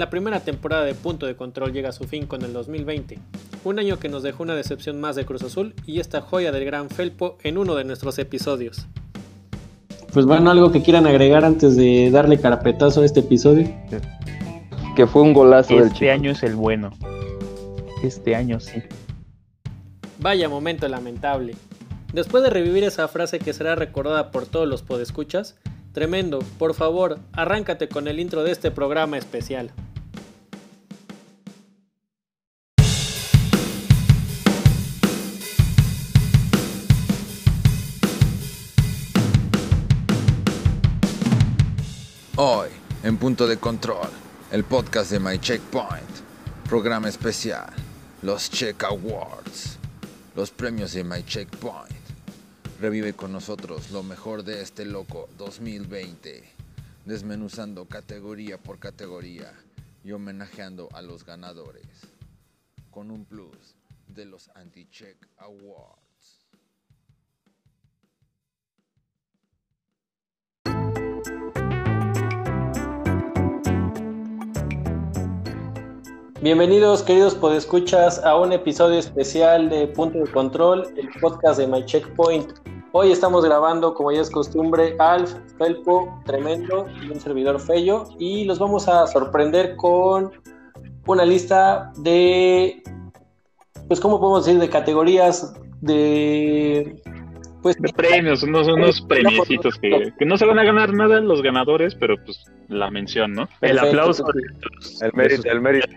La primera temporada de Punto de Control llega a su fin con el 2020, un año que nos dejó una decepción más de Cruz Azul y esta joya del gran Felpo en uno de nuestros episodios. Pues bueno, algo que quieran agregar antes de darle carapetazo a este episodio. Que fue un golazo del Este chico. año es el bueno. Este año sí. Vaya momento lamentable. Después de revivir esa frase que será recordada por todos los podescuchas, tremendo, por favor, arráncate con el intro de este programa especial. Hoy, en Punto de Control, el podcast de My Checkpoint, programa especial, los Check Awards, los premios de My Checkpoint. Revive con nosotros lo mejor de este loco 2020, desmenuzando categoría por categoría y homenajeando a los ganadores, con un plus de los Anti-Check Awards. Bienvenidos queridos podescuchas a un episodio especial de Punto de Control, el podcast de My Checkpoint. Hoy estamos grabando, como ya es costumbre, Alf, Felpo, Tremendo y un servidor Fello y los vamos a sorprender con una lista de, pues, ¿cómo podemos decir? De categorías de, pues, De premios, unos, unos premiecitos que, que no se van a ganar nada los ganadores, pero pues la mención, ¿no? El aplauso. El mérito, el mérito.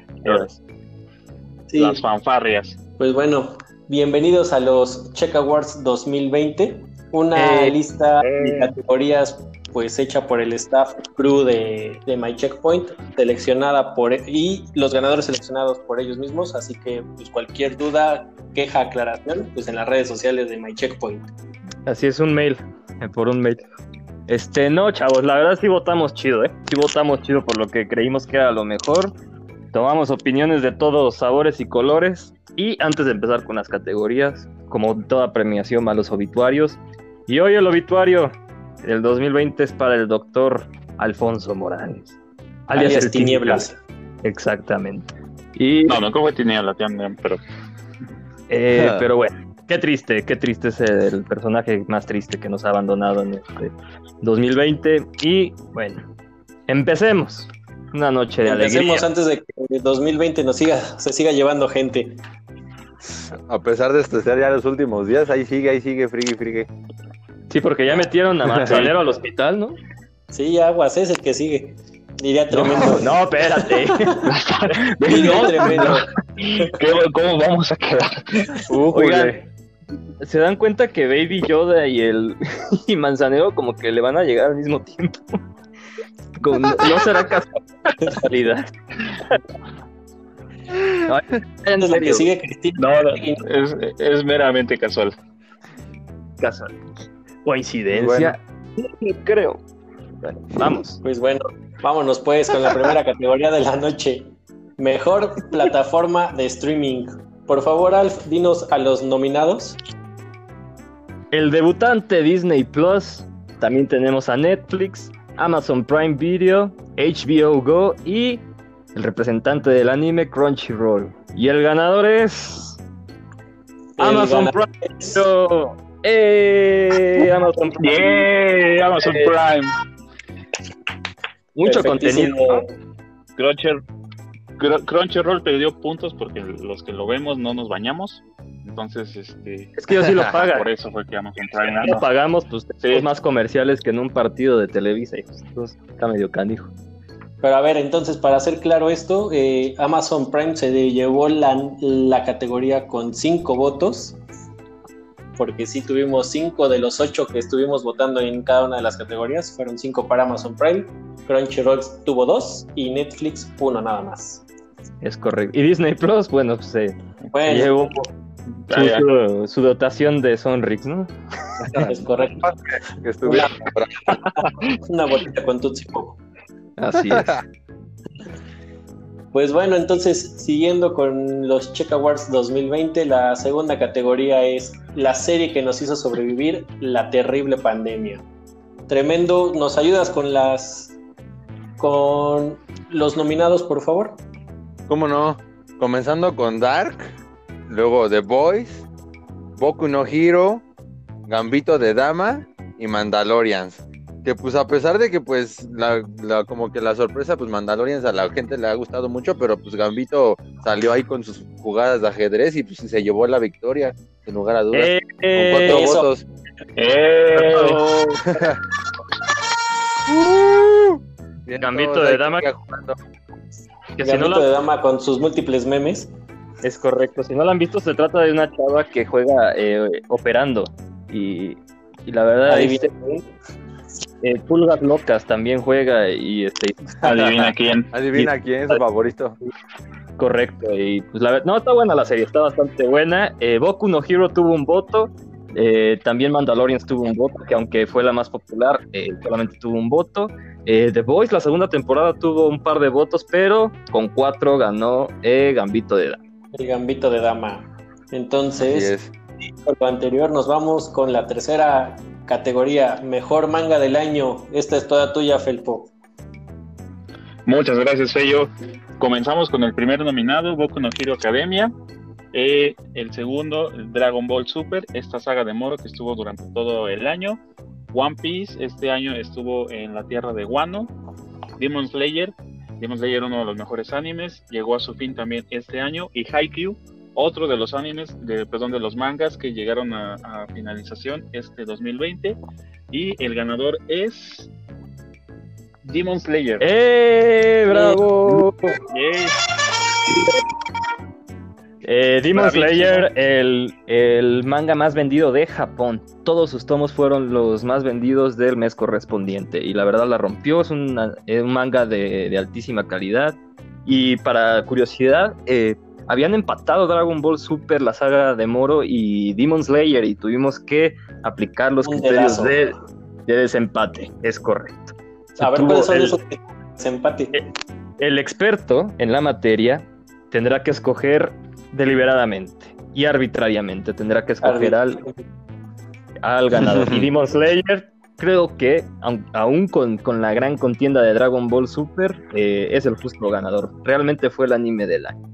sí. Las fanfarrias. Pues bueno, bienvenidos a los Check Awards 2020, una Eh, lista de eh. categorías pues hecha por el staff crew de, de My Checkpoint, seleccionada por y los ganadores seleccionados por ellos mismos, así que pues cualquier duda, queja, aclaración, pues en las redes sociales de My Checkpoint. Así es, un mail. eh, Por un mail. Este, no, chavos, la verdad sí votamos chido, ¿eh? Sí votamos chido por lo que creímos que era lo mejor. Tomamos opiniones de todos sabores y colores. Y antes de empezar con las categorías, como toda premiación, va los obituarios. Y hoy el obituario del 2020 es para el doctor Alfonso Morales. Alias el Tinieblas. Exactamente. Y, No, no como tienda, pero eh, pero bueno, qué triste, qué triste es el personaje más triste que nos ha abandonado en este 2020. Y bueno, empecemos. Una noche de alegría. Empecemos antes de que 2020 nos siga, se siga llevando gente. A pesar de estar ya los últimos días, ahí sigue, ahí sigue, frigue, frigue. Sí, porque ya metieron a Manzanero al hospital, ¿no? Sí, aguas, es el que sigue. Diría tremendo. No, espérate. Diría tremendo. ¿qué- ¿cómo vamos a quedar? Oigan, ¿se dan cuenta que Baby Yoda y el y Manzanero como que le van a llegar al mismo tiempo? No, será casualidad. En serio, sigue. No, no, es, es meramente casual. casual. Coincidencia. Creo. Bueno, vamos. Pues bueno, vámonos pues con la primera categoría de la noche. Mejor plataforma de streaming. Por favor, Alf, dinos a los nominados. El debutante Disney Plus. También tenemos a Netflix, Amazon Prime Video, HBO Go y el representante del anime Crunchyroll. Y el ganador es El Amazon ganador Prime es- Video. ¡Eh! Amazon Prime. ¡Yeah! Amazon Eh, Prime. Mucho contenido. Cruncher, Cr- Crunchyroll perdió puntos porque los que lo vemos no nos bañamos. Entonces, este. Es que yo sí lo pagan. Por eso fue que Amazon Prime No ganó. pagamos, pues Sí. tenemos más comerciales que en un partido de Televisa. y, pues, entonces, está medio canijo. Pero a ver, entonces, para hacer claro esto, eh, Amazon Prime se llevó la, la categoría con cinco votos. Porque sí tuvimos cinco de los ocho que estuvimos votando en cada una de las categorías. Fueron cinco para Amazon Prime. Crunchyroll tuvo dos y Netflix uno nada más. Es correcto. Y Disney Plus, bueno, pues se Bueno, llevó Ah, su, ya. su- su dotación de Sonrix, ¿no? es correcto. Que estuviera Una bolita con Tutsi Pop. Así es. Pues bueno, entonces siguiendo con los Check Awards 2020, la segunda categoría es la serie que nos hizo sobrevivir la terrible pandemia. Tremendo, ¿nos ayudas con las con los nominados, por favor. ¿Cómo no? Comenzando con Dark, luego The Boys, Boku no Hero, Gambito de Dama y Mandalorians. Que pues a pesar de que pues la, la- como que la sorpresa, pues Mandalorians a la gente le ha gustado mucho, pero pues Gambito salió ahí con sus jugadas de ajedrez y pues se llevó la victoria, sin lugar a dudas. Eh, con cuatro eso. votos. ¡Eh! Gambito de dama. jugando. Que si no la- de dama con sus múltiples memes. Es correcto. Si no la han visto, se trata de una chava que juega eh, operando. Y, y la verdad, Adivina. eh, Pulgas Locas también juega. Y este, Adivina quién. Adivina quién es su favorito. correcto. Y pues la verdad, no, está buena la serie, está bastante buena. Eh, Boku no Hero tuvo un voto. Eh, también Mandalorians tuvo un voto, que aunque fue la más popular, eh, solamente tuvo un voto. Eh, The Voice, la segunda temporada, tuvo un par de votos, pero con cuatro ganó eh, Gambito de Dama. El Gambito de dama. Entonces, es. por lo anterior, nos vamos con la tercera categoría, mejor manga del año. Esta es toda tuya, Felpo. Muchas gracias, Feyo. Comenzamos con el primer nominado, Boku no Hero Academia. Eh, el segundo, Dragon Ball Super, esta saga de Moro que estuvo durante todo el año. One Piece, este año estuvo en la tierra de Wano. Demon Slayer, Demon Slayer, uno de los mejores animes, llegó a su fin también este año. Y Haikyuu, otro de los animes, de, perdón, de los mangas que llegaron a, a finalización este 2020. Y el ganador es Demon Slayer. ¡Eh! ¡Bravo! Yay. Eh, Demon. Slayer, el, el manga más vendido de Japón. Todos sus tomos fueron los más vendidos del mes correspondiente. Y la verdad la rompió. Es una- es un manga de, de altísima calidad. Y para curiosidad, eh, habían empatado Dragon Ball Super, la saga de Moro y Demon Slayer. Y tuvimos que aplicar los Un criterios de, de desempate. Es correcto. Se A ver, ¿cuáles son el- esos desempate? el experto en la materia tendrá que escoger deliberadamente y arbitrariamente. Tendrá que escoger al, al ganador. Y Demon Slayer, creo que, aun- aún con, con la gran contienda de Dragon Ball Super, eh, es el justo ganador. Realmente fue el anime del año.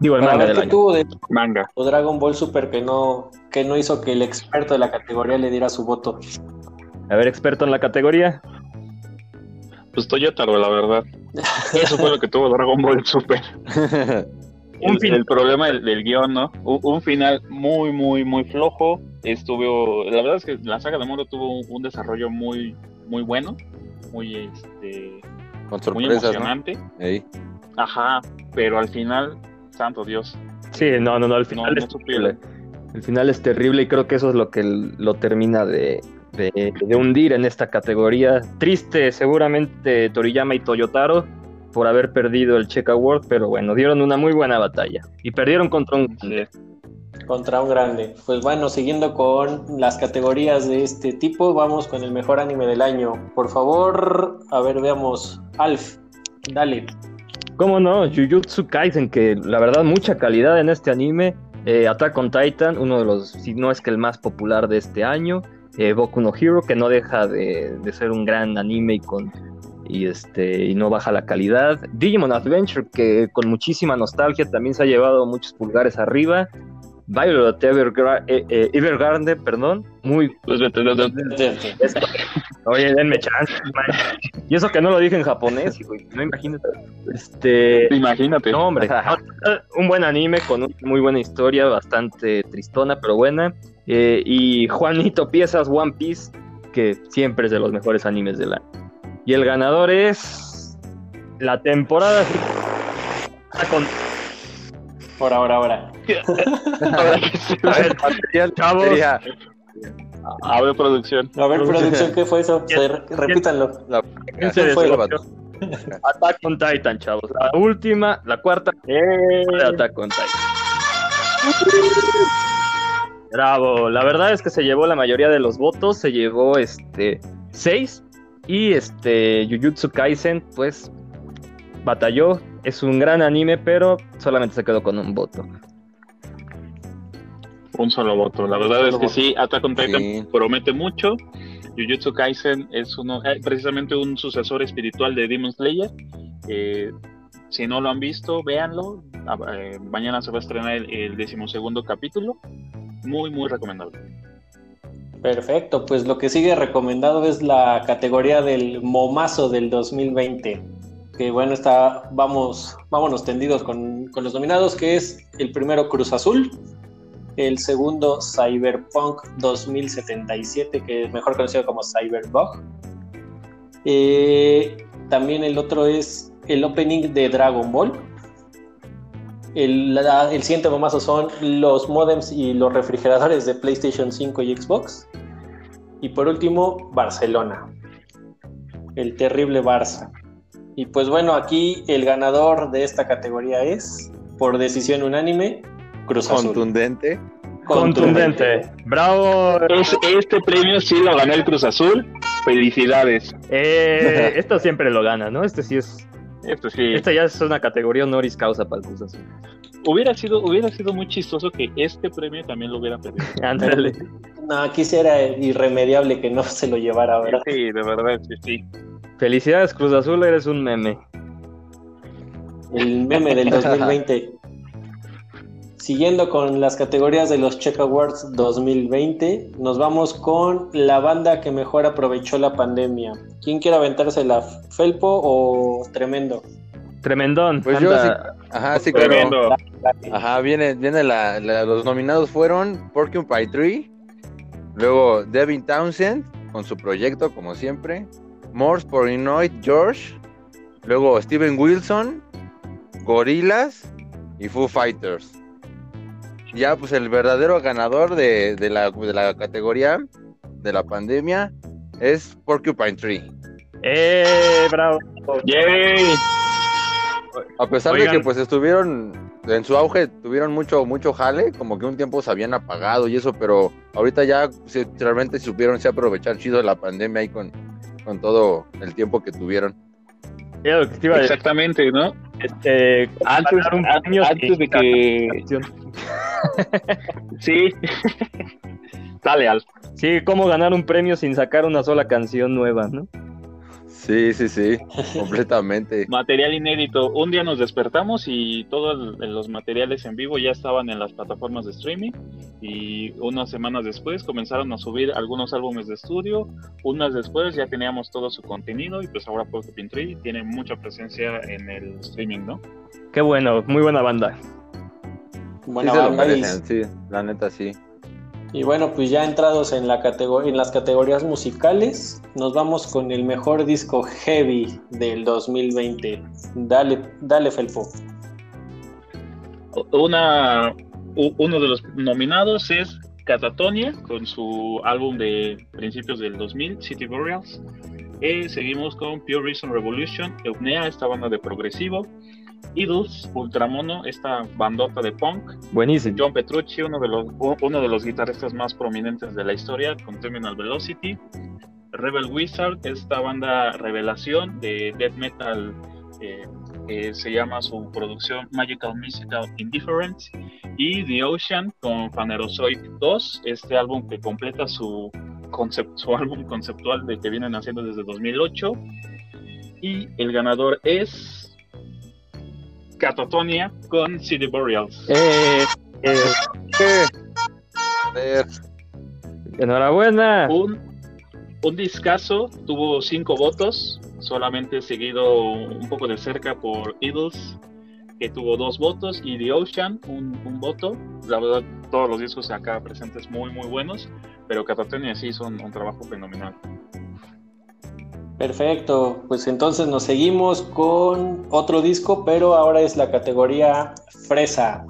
Digo, el manga del qué año. tuvo de Manga. Dragon Ball Super que no, que no hizo que el experto de la categoría le diera su voto. A ver, experto en la categoría. Pues Toyotaro, la verdad. Eso fue lo que tuvo Dragon Ball Super. Un El, problema del, del guion, ¿no? Un, un final muy, muy, muy flojo. Estuvo. La verdad es que la saga de Moro tuvo un, un desarrollo muy, muy bueno. Muy, este. Con Muy emocionante. Ajá. Pero al final, santo Dios. Sí, no, no, no, al final no es terrible. El final es terrible y creo que eso es lo que lo termina de, de- de hundir en esta categoría. Triste seguramente Toriyama y Toyotaro por haber perdido el Check Award, pero bueno, dieron una muy buena batalla y perdieron contra un... Sí. Contra un grande. Pues bueno, siguiendo con las categorías de este tipo, vamos con el mejor anime del año. Por favor, a ver, veamos. Alf, dale. ¿Cómo no? Jujutsu Kaisen, que la verdad mucha calidad en este anime. Eh, Attack on Titan, uno de los, si no es que el más popular de este año. Eh, Boku no Hero, que no deja de, de ser un gran anime y, con, y, este, y no baja la calidad. Digimon Adventure, que con muchísima nostalgia también se ha llevado muchos pulgares arriba. Violet Evergra- eh, eh, Evergarden, perdón, muy. Oye, denme chance, man. Y eso que no lo dije en japonés, güey. No imagínate. Este. Imagínate. No, hombre. un buen anime con una muy buena historia, bastante tristona, pero buena. Eh, y Juanito Piezas One Piece, que siempre es de los mejores animes del año. Y el ganador es. La temporada. Con... Ahora, ahora, ahora. A ver, Material, Chavos. sería A ver, producción. A ver, producción, ¿qué fue eso? Repítanlo. la ¿quién se ¿Quién fue? Attack on Titan, chavos. La última, la cuarta de Attack on Titan. Bravo, la verdad es que se llevó la mayoría de los votos, se llevó este 6 y este Jujutsu Kaisen pues batalló, es un gran anime, pero solamente se quedó con un voto. Un solo voto. La verdad es que sí, Attack on Titan Sí. promete mucho. Jujutsu Kaisen es uno, eh, precisamente un sucesor espiritual de Demon Slayer. Eh, si no lo han visto, véanlo. Ah, eh, mañana se va a estrenar el, el decimosegundo capítulo. Muy, muy recomendable. Perfecto, pues lo que sigue recomendado es la categoría del momazo del 2020. Que bueno, está, vamos, vámonos tendidos con, con los nominados, que es el primero Cruz Azul, el segundo Cyberpunk 2077, que es mejor conocido como Cyberbug. Eh, también el otro es el opening de Dragon Ball. El, la- el siguiente momazo son los modems y los refrigeradores de PlayStation 5 y Xbox. Y por último, Barcelona. El terrible Barça. Y pues bueno, aquí el ganador de esta categoría es, por decisión unánime, Cruz Azul. Contundente. Contundente. Bravo. Es- este premio sí lo ganó el Cruz Azul. Felicidades. Eh, esto siempre lo gana, ¿no? Este sí es. Esto sí. Esta ya es una categoría honoris causa para el Cruz Azul. Hubiera sido, hubiera sido muy chistoso que este premio también lo hubiera perdido. Ándale. No, aquí sí era irremediable que no se lo llevara, ¿verdad? Sí, de verdad, sí, sí. Felicidades, Cruz Azul, eres un meme. El meme del 2020. Siguiendo con las categorías de los Check Awards 2020, nos vamos con la banda que mejor aprovechó la pandemia. ¿Quién quiere aventarse la Felpo o Tremendo? Tremendón. Pues yo anda. Ajá, sí, claro. Tremendo. Ajá, viene, viene la, la- los nominados fueron Porcupine Tree, luego Devin Townsend con su proyecto, como siempre, Morse Porinoid George, luego Steven Wilson, Gorillaz y Foo Fighters. Ya, pues el verdadero ganador de, de la, de la categoría de la pandemia es Porcupine Tree. ¡Eh, bravo! Yay. A pesar Oigan. de que pues estuvieron en su auge, tuvieron mucho mucho jale, como que un tiempo se habían apagado y eso, pero ahorita ya se- realmente supieron se aprovechar chido de la pandemia ahí con, con todo el tiempo que tuvieron. Exactamente, ¿no? Este, Antes, antes sin de que. Sí. Dale, Al. Sí, cómo ganar un premio sin sacar una sola canción nueva, ¿no? Sí, sí, sí, completamente. Material inédito. Un día nos despertamos y todos los materiales en vivo ya estaban en las plataformas de streaming y unas semanas después comenzaron a subir algunos álbumes de estudio. Unas después ya teníamos todo su contenido y pues ahora Porcupine Tree tiene mucha presencia en el streaming, ¿no? Qué bueno, muy buena banda. Buena sí se lo banda y- merecen, sí, la neta sí. Y bueno, pues ya entrados en, la en las categorías musicales, nos vamos con el mejor disco heavy del 2020. Dale, dale Felpo. Una, uno de los nominados es Catatonia con su álbum de principios del 2000, City Burials. Eh, seguimos con Pure Reason Revolution, Eupnea, esta banda de progresivo. Idols, Ultramono, esta bandota de punk. Buenísimo. John Petrucci, uno de los, uno de los guitarristas más prominentes de la historia, con Terminal Velocity. Rebel Wizard, esta banda revelación de death metal eh, se llama su producción Magical Mystical Indifference. Y The Ocean con Phanerozoic 2, este álbum que completa su, concep- su álbum conceptual de que vienen haciendo desde 2008. Y el ganador es Catatonia con City Boreals. Eh, eh, enhorabuena. Un, un discazo, tuvo cinco votos, solamente seguido un poco de cerca por Idols, que tuvo dos votos, y The Ocean, un, un voto. La verdad, todos los discos acá presentes muy, muy buenos, pero Catatonia sí hizo un, un trabajo fenomenal. Perfecto, pues entonces nos seguimos con otro disco, pero ahora es la categoría Fresa,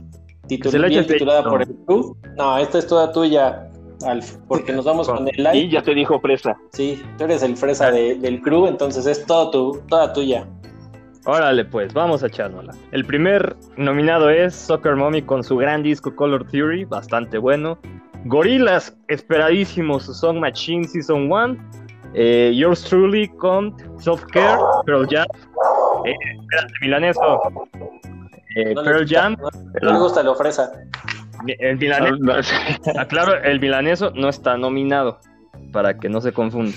titul- Se le bien titulada por el club. No, esta es toda tuya, Alf, porque nos vamos con el Y live. ya te dijo Presa. Sí, tú eres el Fresa de- del crew, entonces es todo tu, toda tuya. Órale, pues, vamos a echárnosla. El primer nominado es Soccer Mommy con su gran disco Color Theory, bastante bueno. Gorilas, esperadísimo, su Song Machine Season 1. Eh, Yours Truly con Self Care, Pearl Jam. Eh, espérate, milaneso. Eh, No Pearl gusta- Jam, No, no le gusta lo Fresa. el milaneso, aclaro, el milaneso no está nominado, para que no se confunda.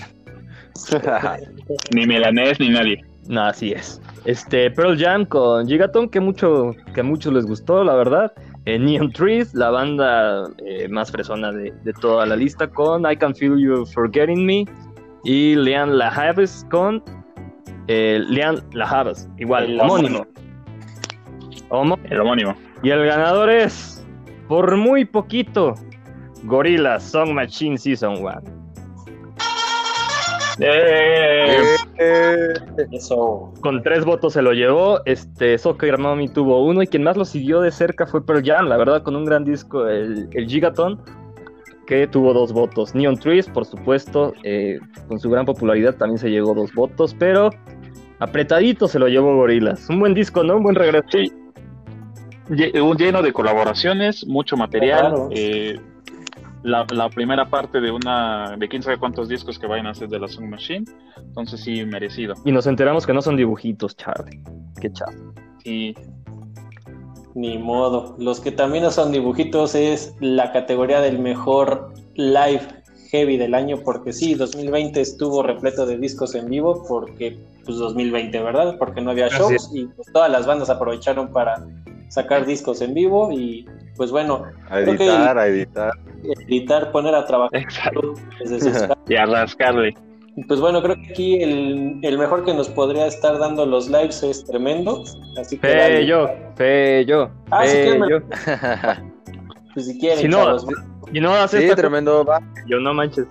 ni Melanés ni nadie. No, así es. Este, Pearl Jam con Gigaton, que mucho, que a muchos les gustó, la verdad. Eh, Neon Trees, la banda eh, más fresona de, de toda la lista, con I Can Feel You Forgetting Me. Y Leanne Lajaves con eh, Leanne Lajaves, igual, El homónimo. Homo- El homónimo. Y el ganador es, por muy poquito, Gorilla Song Machine Season 1. ¡Eh! Eh, Eso. Con tres votos se lo llevó. Este Soccer Mommy tuvo uno y quien más lo siguió de cerca fue Pearl Jam, la verdad, con un gran disco, el, el Gigaton, que tuvo dos votos. Neon Trees, por supuesto, eh, con su gran popularidad también se llegó dos votos, pero apretadito se lo llevó Gorilas. Un buen disco, ¿no? Un buen regreso. Sí. Lleno de colaboraciones, mucho material. Claro. eh, la, la primera parte de una de quién sabe cuántos discos que vayan a hacer de la Song Machine. Entonces sí, merecido. Y nos enteramos que no son dibujitos, Charlie. Qué chato. Sí, Ni modo. Los que también no son dibujitos es la categoría del mejor live heavy del año, porque sí, 2020 estuvo repleto de discos en vivo, porque pues 2020, ¿verdad? Porque no había shows y pues, todas las bandas aprovecharon para sacar discos en vivo y pues bueno, a Creo que- editar, a editar. editar, poner a trabajar exacto. desde sus. Y a rascarle. Pues bueno, creo que aquí el, el mejor que nos podría estar dando los lives es tremendo. Así que dale. Fello, Fello, Ah, sí, que me- Fello. pues si quieren, Si no, chavos. Y no haces Sí, tremendo. Va. Yo no manches.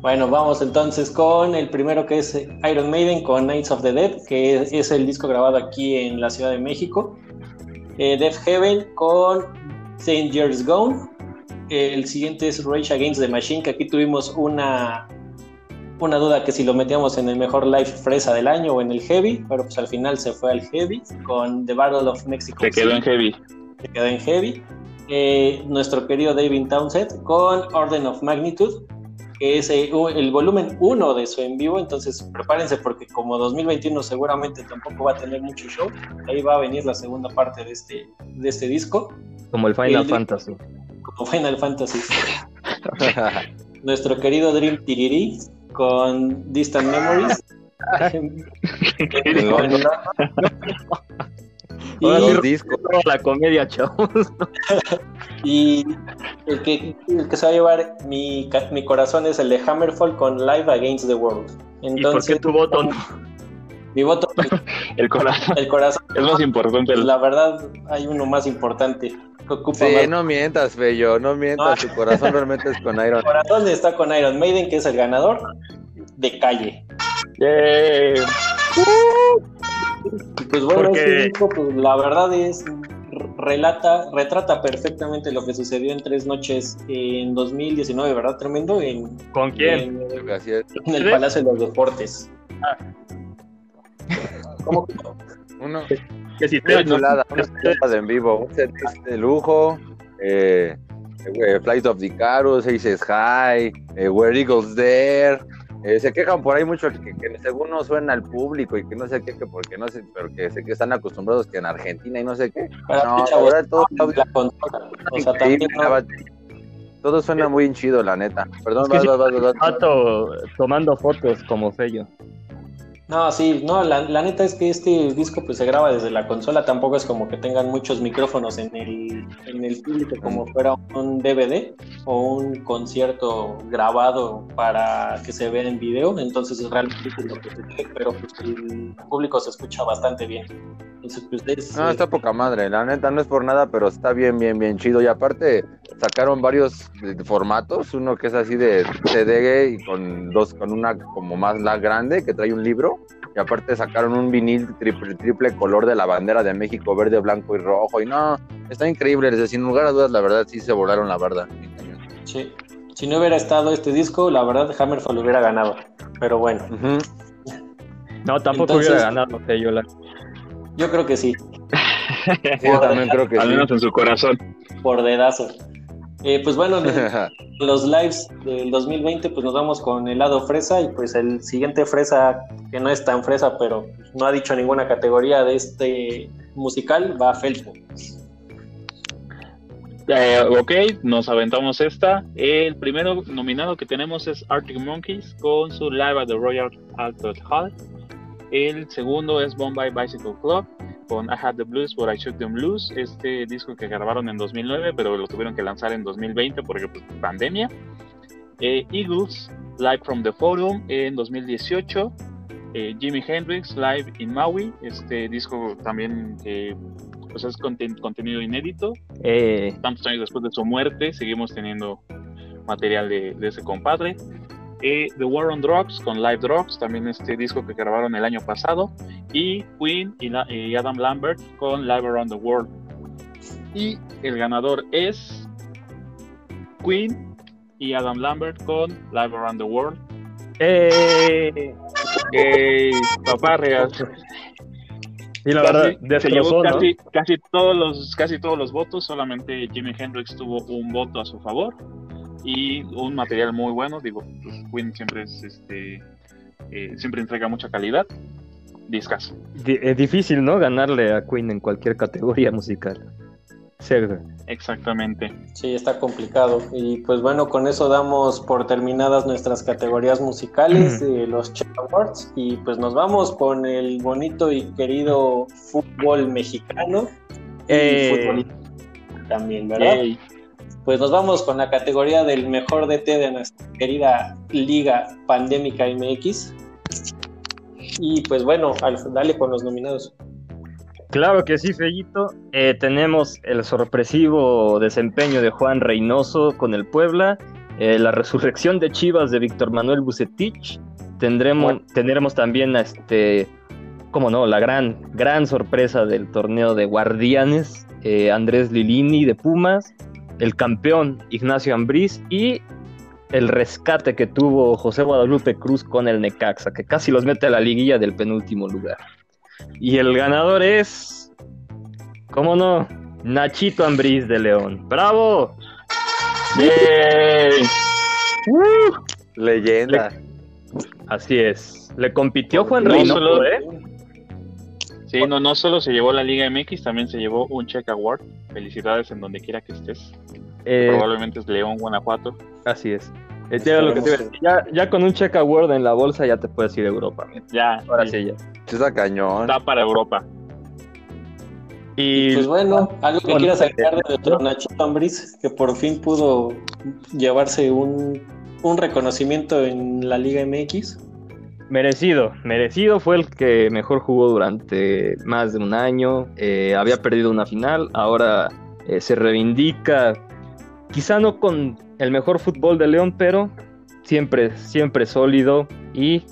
Bueno, vamos entonces con el primero que es Iron Maiden con Knights of the Dead, que es, es el disco grabado aquí en la Ciudad de México. Eh, Death Heaven con Saint Years Gone. El siguiente es Rage Against the Machine, que aquí tuvimos una, una duda que si lo metíamos en el mejor live fresa del año o en el heavy, pero pues al final se fue al heavy con The Battle of Mexico. Se quedó en heavy. se quedó en heavy. Eh, nuestro querido David Townsend con Order of Magnitude, que es eh, el volumen 1 de su en vivo. Entonces, prepárense porque, como 2021 seguramente tampoco va a tener mucho show, ahí va a venir la segunda parte de este, de este disco, Como el Final El- Fantasy. como Final Fantasy. Nuestro querido Dream Tiriri con Distant Memories. y, Los discos. La comedia, chavos. Y el que, el que se va a llevar mi, mi corazón es el de Hammerfall con Live Against the World. ¿Y por Entonces, qué tu voto no? mi voto, El corazón. el corazón, Es más importante. la verdad, hay uno más importante ocupa Sí, más. no mientas, Fello, no mientas. Tu corazón realmente es con Iron. El corazón está con Iron Maiden, que es el ganador de calle. ¡Yay! Y Pues bueno, Porque- este disco, pues, la verdad es relata, retrata perfectamente lo que sucedió en tres noches en 2019, ¿verdad? Tremendo, en, ¿Con quién? en- el. Palacio de los Deportes. ¿Cómo que no? Uno, Que si una te chulada, una chulada de en vivo. Un set de lujo. Eh, eh, Flight of the Icarus, Aces High, eh, Where Eagles There. Eh, se quejan por ahí mucho que, que según no suena al público y que no sé qué, que porque no sé, pero que sé que están acostumbrados que en Argentina y no sé qué. Para No, verdad, todo, la consola. O sea, todo suena muy chido, la neta. Perdón, Es que vas, vas, vas, vas, vas. Pato tomando fotos como Fello. No, sí, no, la, la neta es que este disco pues se graba desde la consola, tampoco es como que tengan muchos micrófonos en el, en el público como fuera un DVD o un concierto grabado para que se vea en video, entonces es realmente lo que se ve, pero pues el público se escucha bastante bien. Entonces pues es, No, está poca madre, la neta no es por nada, pero está bien, bien, bien chido. Y aparte sacaron varios eh, formatos, uno que es así de CD y con dos, con una como más la grande que trae un libro. Y aparte sacaron un vinil triple, triple color de la bandera de México, verde, blanco y rojo. Y no, está increíble, desde sin lugar a dudas, la verdad sí se volaron la verdad. sí. Si no hubiera estado este disco, la verdad Hammerfall hubiera ganado, pero bueno. No, tampoco Entonces- hubiera ganado yo creo que sí. Sí, yo también creo que Al sí. menos en su corazón. por dedazo. Eh, pues bueno, los lives del 2020, pues nos vamos con el lado fresa y pues el siguiente fresa, que no es tan fresa, pero no ha dicho ninguna categoría de este musical, va a Felpo. Eh, ok, nos aventamos esta. El primero nominado que tenemos es Arctic Monkeys con su Live at the Royal Albert Hall. El segundo es Bombay Bicycle Club con I Had the Blues, But I Shook Them Loose, este disco que grabaron en 2009, pero lo tuvieron que lanzar en 2020 porque pues, pandemia. Eh, Eagles, Live from the Forum en 2018. Eh, Jimi Hendrix, Live in Maui, este disco también que pues, es conten- contenido inédito. Eh, Tantos años después de su muerte, seguimos teniendo material de, de ese compadre. Eh, The War on Drugs con Live Drugs, también este disco que grabaron el año pasado. Y Queen y, la- y Adam Lambert con Live Around the World. Y el ganador es Queen y Adam Lambert con Live Around the World. eh, ¡Ey! Papá real. y la verdad, Casi- se destrozó, casi todos los casi todos los votos solamente Jimi Hendrix tuvo un voto a su favor y un material muy bueno digo pues, Queen siempre es este eh, siempre entrega mucha calidad discas Di- Es difícil, ¿no? Ganarle a Queen en cualquier categoría musical. Sí, güey. exactamente Sí, está complicado. Y pues bueno, con eso damos por terminadas nuestras categorías musicales de los Check Awards. Y pues nos vamos con el bonito y querido fútbol mexicano. Y Eh. también, ¿verdad? Yay. Pues nos vamos con la categoría del mejor DT de nuestra querida Liga Pandémica MX. Y pues bueno, dale con los nominados. Claro que sí, Fellito. Eh, tenemos el sorpresivo desempeño de Juan Reynoso con el Puebla, eh, la resurrección de Chivas de Víctor Manuel Bucetich. Tendremos, tendremos también a este, cómo no, la gran, gran sorpresa del torneo de Guardianes, eh, Andrés Lilini de Pumas, el campeón Ignacio Ambriz y el rescate que tuvo José Guadalupe Cruz con el Necaxa, que casi los mete a la liguilla del penúltimo lugar. Y el ganador es. ¿Cómo no? Nachito Ambriz de León. ¡Bravo! Yay. Leyenda. Así es. Le compitió Juan No Reynoso, solo- ¿eh? Sí no no solo se llevó la Liga MX también se llevó un Check Award felicidades en donde quiera que estés Eh, probablemente es León Guanajuato así es. Te digo lo que te iba a decir. ya, ya con un check award en la bolsa ya te puedes ir a Europa. ya Ahora sí, sí, ya. Está cañón. está para Europa Y Pues bueno, algo que Bueno, quieras agregar de nuestro Nachito Ambriz, que por fin pudo llevarse un, un reconocimiento en la Liga MX. Merecido, merecido fue el que mejor jugó durante más de un año, eh, había perdido una final, ahora eh, se reivindica, quizá no con el mejor fútbol de León, pero siempre, siempre sólido y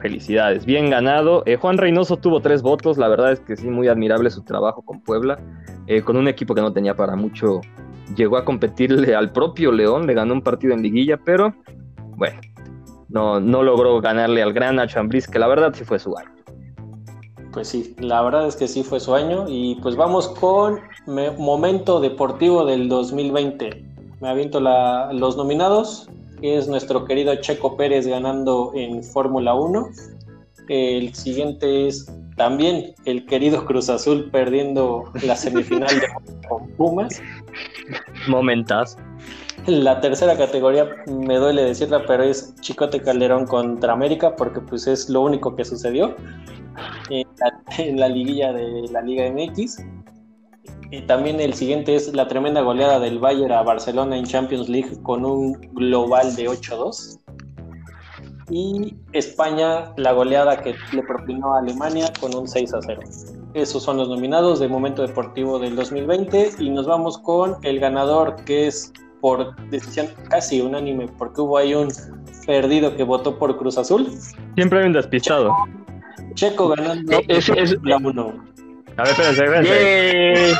felicidades, bien ganado. Eh, Juan Reynoso tuvo tres votos, la verdad es que sí, muy admirable su trabajo con Puebla, con un equipo que no tenía para mucho, llegó a competirle al propio León, le ganó un partido en liguilla, pero bueno no, no logró ganarle al gran Nacho Ambriz, que la verdad sí fue su año. Pues sí, la verdad es que sí fue su año. Y pues vamos con me- momento deportivo del 2020. Me aviento la- los nominados, que es nuestro querido Checo Pérez ganando en Fórmula 1. El siguiente es también el querido Cruz Azul perdiendo la semifinal de con Pumas. Momentas. La tercera categoría, me duele decirla, pero es Chicote Calderón contra América, porque pues es lo único que sucedió en la, liguilla de la Liga MX. Y también el siguiente es la tremenda goleada del Bayern a Barcelona en Champions League con un global de 8-2. Y España, la goleada que le propinó a Alemania con un 6-0. Esos son los nominados de Momento Deportivo del 2020 y nos vamos con el ganador que es por decisión casi unánime porque hubo ahí un perdido que votó por Cruz Azul. Siempre hay un despistado. Checo ganando es- es- la 1. A ver, espérense, espérense.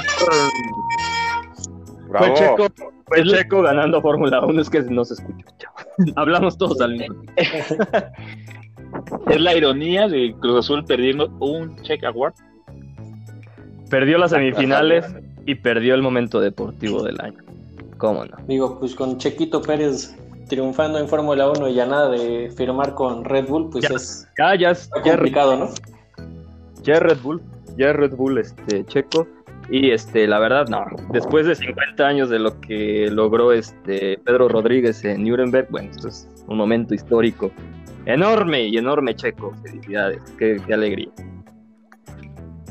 Fue. Checo, fue Checo ganando Fórmula 1, es que no se escucha. Hablamos todos al mismo tiempo. Es la ironía de Cruz Azul perdiendo un check award. Perdió las semifinales y perdió el momento deportivo del año. ¿Cómo no? Digo, pues con Chequito Pérez triunfando en Fórmula 1 y ya nada de firmar con Red Bull, pues Ya. es Ya, ya, es- ya, complicado, ¿no? ya es Red Bull, ya es Red Bull este Checo. Y este, la verdad, no. Después de 50 años de lo que logró este Pedro Rodríguez en Nuremberg, bueno, esto es un momento histórico enorme y enorme Checo. Felicidades, qué, qué alegría.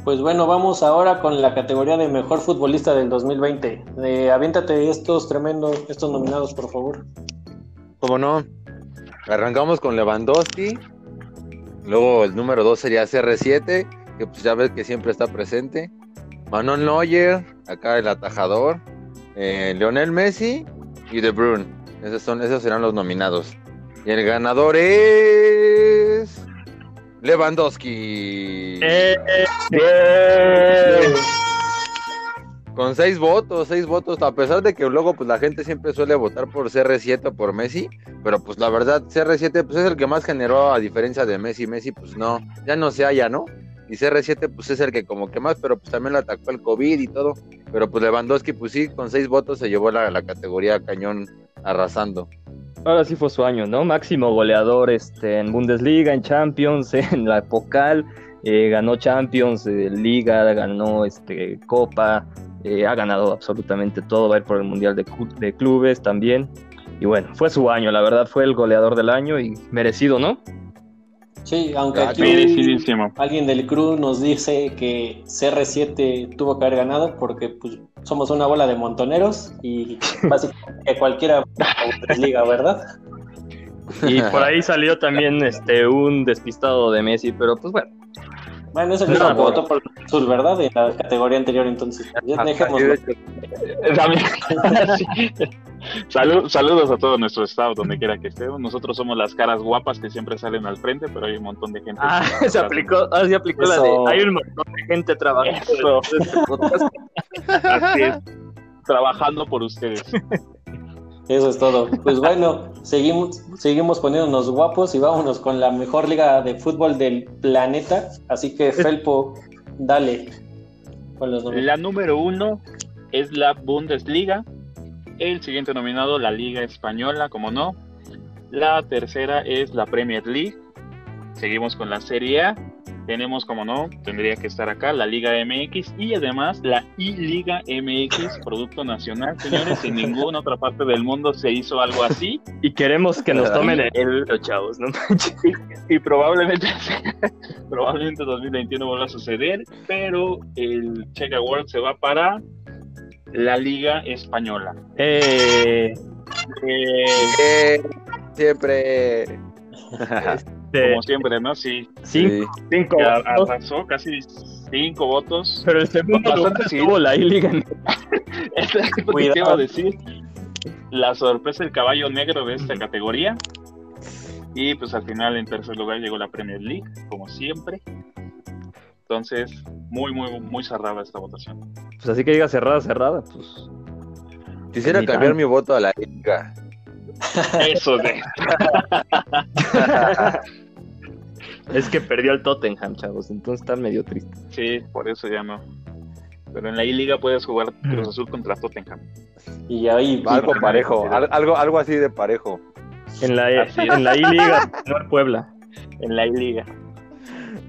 Pues bueno, vamos ahora con la categoría de mejor futbolista del 2020. Eh, aviéntate estos tremendos, estos nominados, por favor. ¿Cómo no? Arrancamos con Lewandowski. Luego el número 2 sería CR7, que pues ya ves que siempre está presente. Manuel Neuer, acá el atajador. eh, Lionel Messi y De Bruyne. Esos, son, esos serán los nominados. Y el ganador es... Lewandowski. Eh, Con seis votos, seis votos, a pesar de que luego pues la gente siempre suele votar por CR7 o por Messi, pero pues la verdad CR7 pues es el que más generó a diferencia de Messi, Messi pues no, ya no se halla, ¿no? Y CR7 pues es el que como que más, pero pues también lo atacó el COVID y todo, pero pues Lewandowski pues sí, con seis votos se llevó la, la categoría cañón arrasando. Ahora sí fue su año, ¿no? Máximo goleador este, en Bundesliga, en Champions, en la Pocal, eh, ganó Champions, eh, Liga, ganó este, Copa, eh, ha ganado absolutamente todo, va a ir por el Mundial de, de Clubes también. Y bueno, fue su año, la verdad fue el goleador del año y merecido, ¿no? Sí, aunque Ah, aquí Merecidísimo. alguien del crew nos dice que CR7 tuvo que haber ganado porque pues, somos una bola de montoneros y básicamente cualquiera a Bundesliga, ¿verdad? Y por ahí salió también este, un despistado de Messi, pero pues bueno. Bueno, ese No, mismo por- votó por Sul, ¿verdad? En la categoría anterior, entonces. Ya dejémoslo. Salud- saludos a todo nuestro staff, donde quiera que estemos. Nosotros somos las caras guapas que siempre salen al frente, pero hay un montón de gente. Ah, se aplicó, ah, se aplicó la de. Hay un montón de gente trabajando este. Así es. Trabajando por ustedes. Eso es todo. Pues bueno, seguimos, seguimos poniéndonos guapos y vámonos con la mejor liga de fútbol del planeta. Así que, Felpo, dale con los. La número uno es la Bundesliga. El siguiente nominado, la Liga Española, como no. La tercera es la Premier League. Seguimos con la Serie A. Tenemos, como no, tendría que estar acá la Liga MX y además la I-Liga MX, Producto Nacional. Señores, en ninguna otra parte del mundo se hizo algo así. Y queremos que nos tomen el los chavos, ¿no? y probablemente probablemente 2021 vuelva a suceder, pero el Check Award se va para la Liga Española. Eh, Eh, Eh, siempre. de como siempre, ¿no? Sí, cinco, votos, arrasó casi cinco votos. pero el segundo Bastante lugar sí. estuvo la I-Liga. Este Cuidado. te iba a decir. La sorpresa, el caballo negro de esta categoría. Y pues al final en tercer lugar llegó la Premier League, como siempre. Entonces, muy, muy, muy cerrada esta votación. Pues así que diga cerrada, cerrada, pues. Quisiera cambiar mi voto a la liga. Eso de. Es que perdió el Tottenham, chavos, entonces está medio triste. Sí, por eso ya no. Pero en la I-Liga puedes jugar Cruz Azul contra Tottenham. Y ahí, Algo parejo, al- algo, algo así de parejo. En la, es. en la I-Liga, no Puebla. En la I-Liga.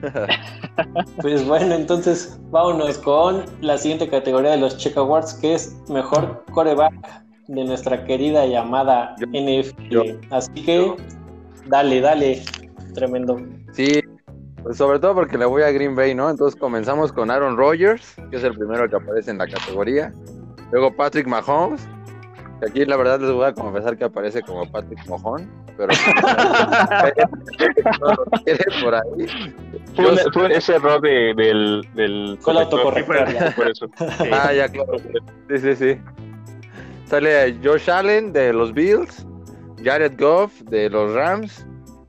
pues bueno, entonces vámonos con la siguiente categoría de los Check Awards, que es mejor coreback de nuestra querida llamada Yo- NFL. yo- Así que, dale, dale, tremendo. Sí, pues sobre todo porque le voy a Green Bay, ¿no? Entonces comenzamos con Aaron Rodgers, que es el primero que aparece en la categoría. Luego Patrick Mahomes, que aquí la verdad les voy a confesar que aparece como Patrick Mojón, pero por ahí. Fue, ese error de- del, del Fue el corrector. autocorrector, ya. Por eso. Ah, ya, claro. Sí, sí, sí. Sale Josh Allen de los Bills, Jared Goff de los Rams,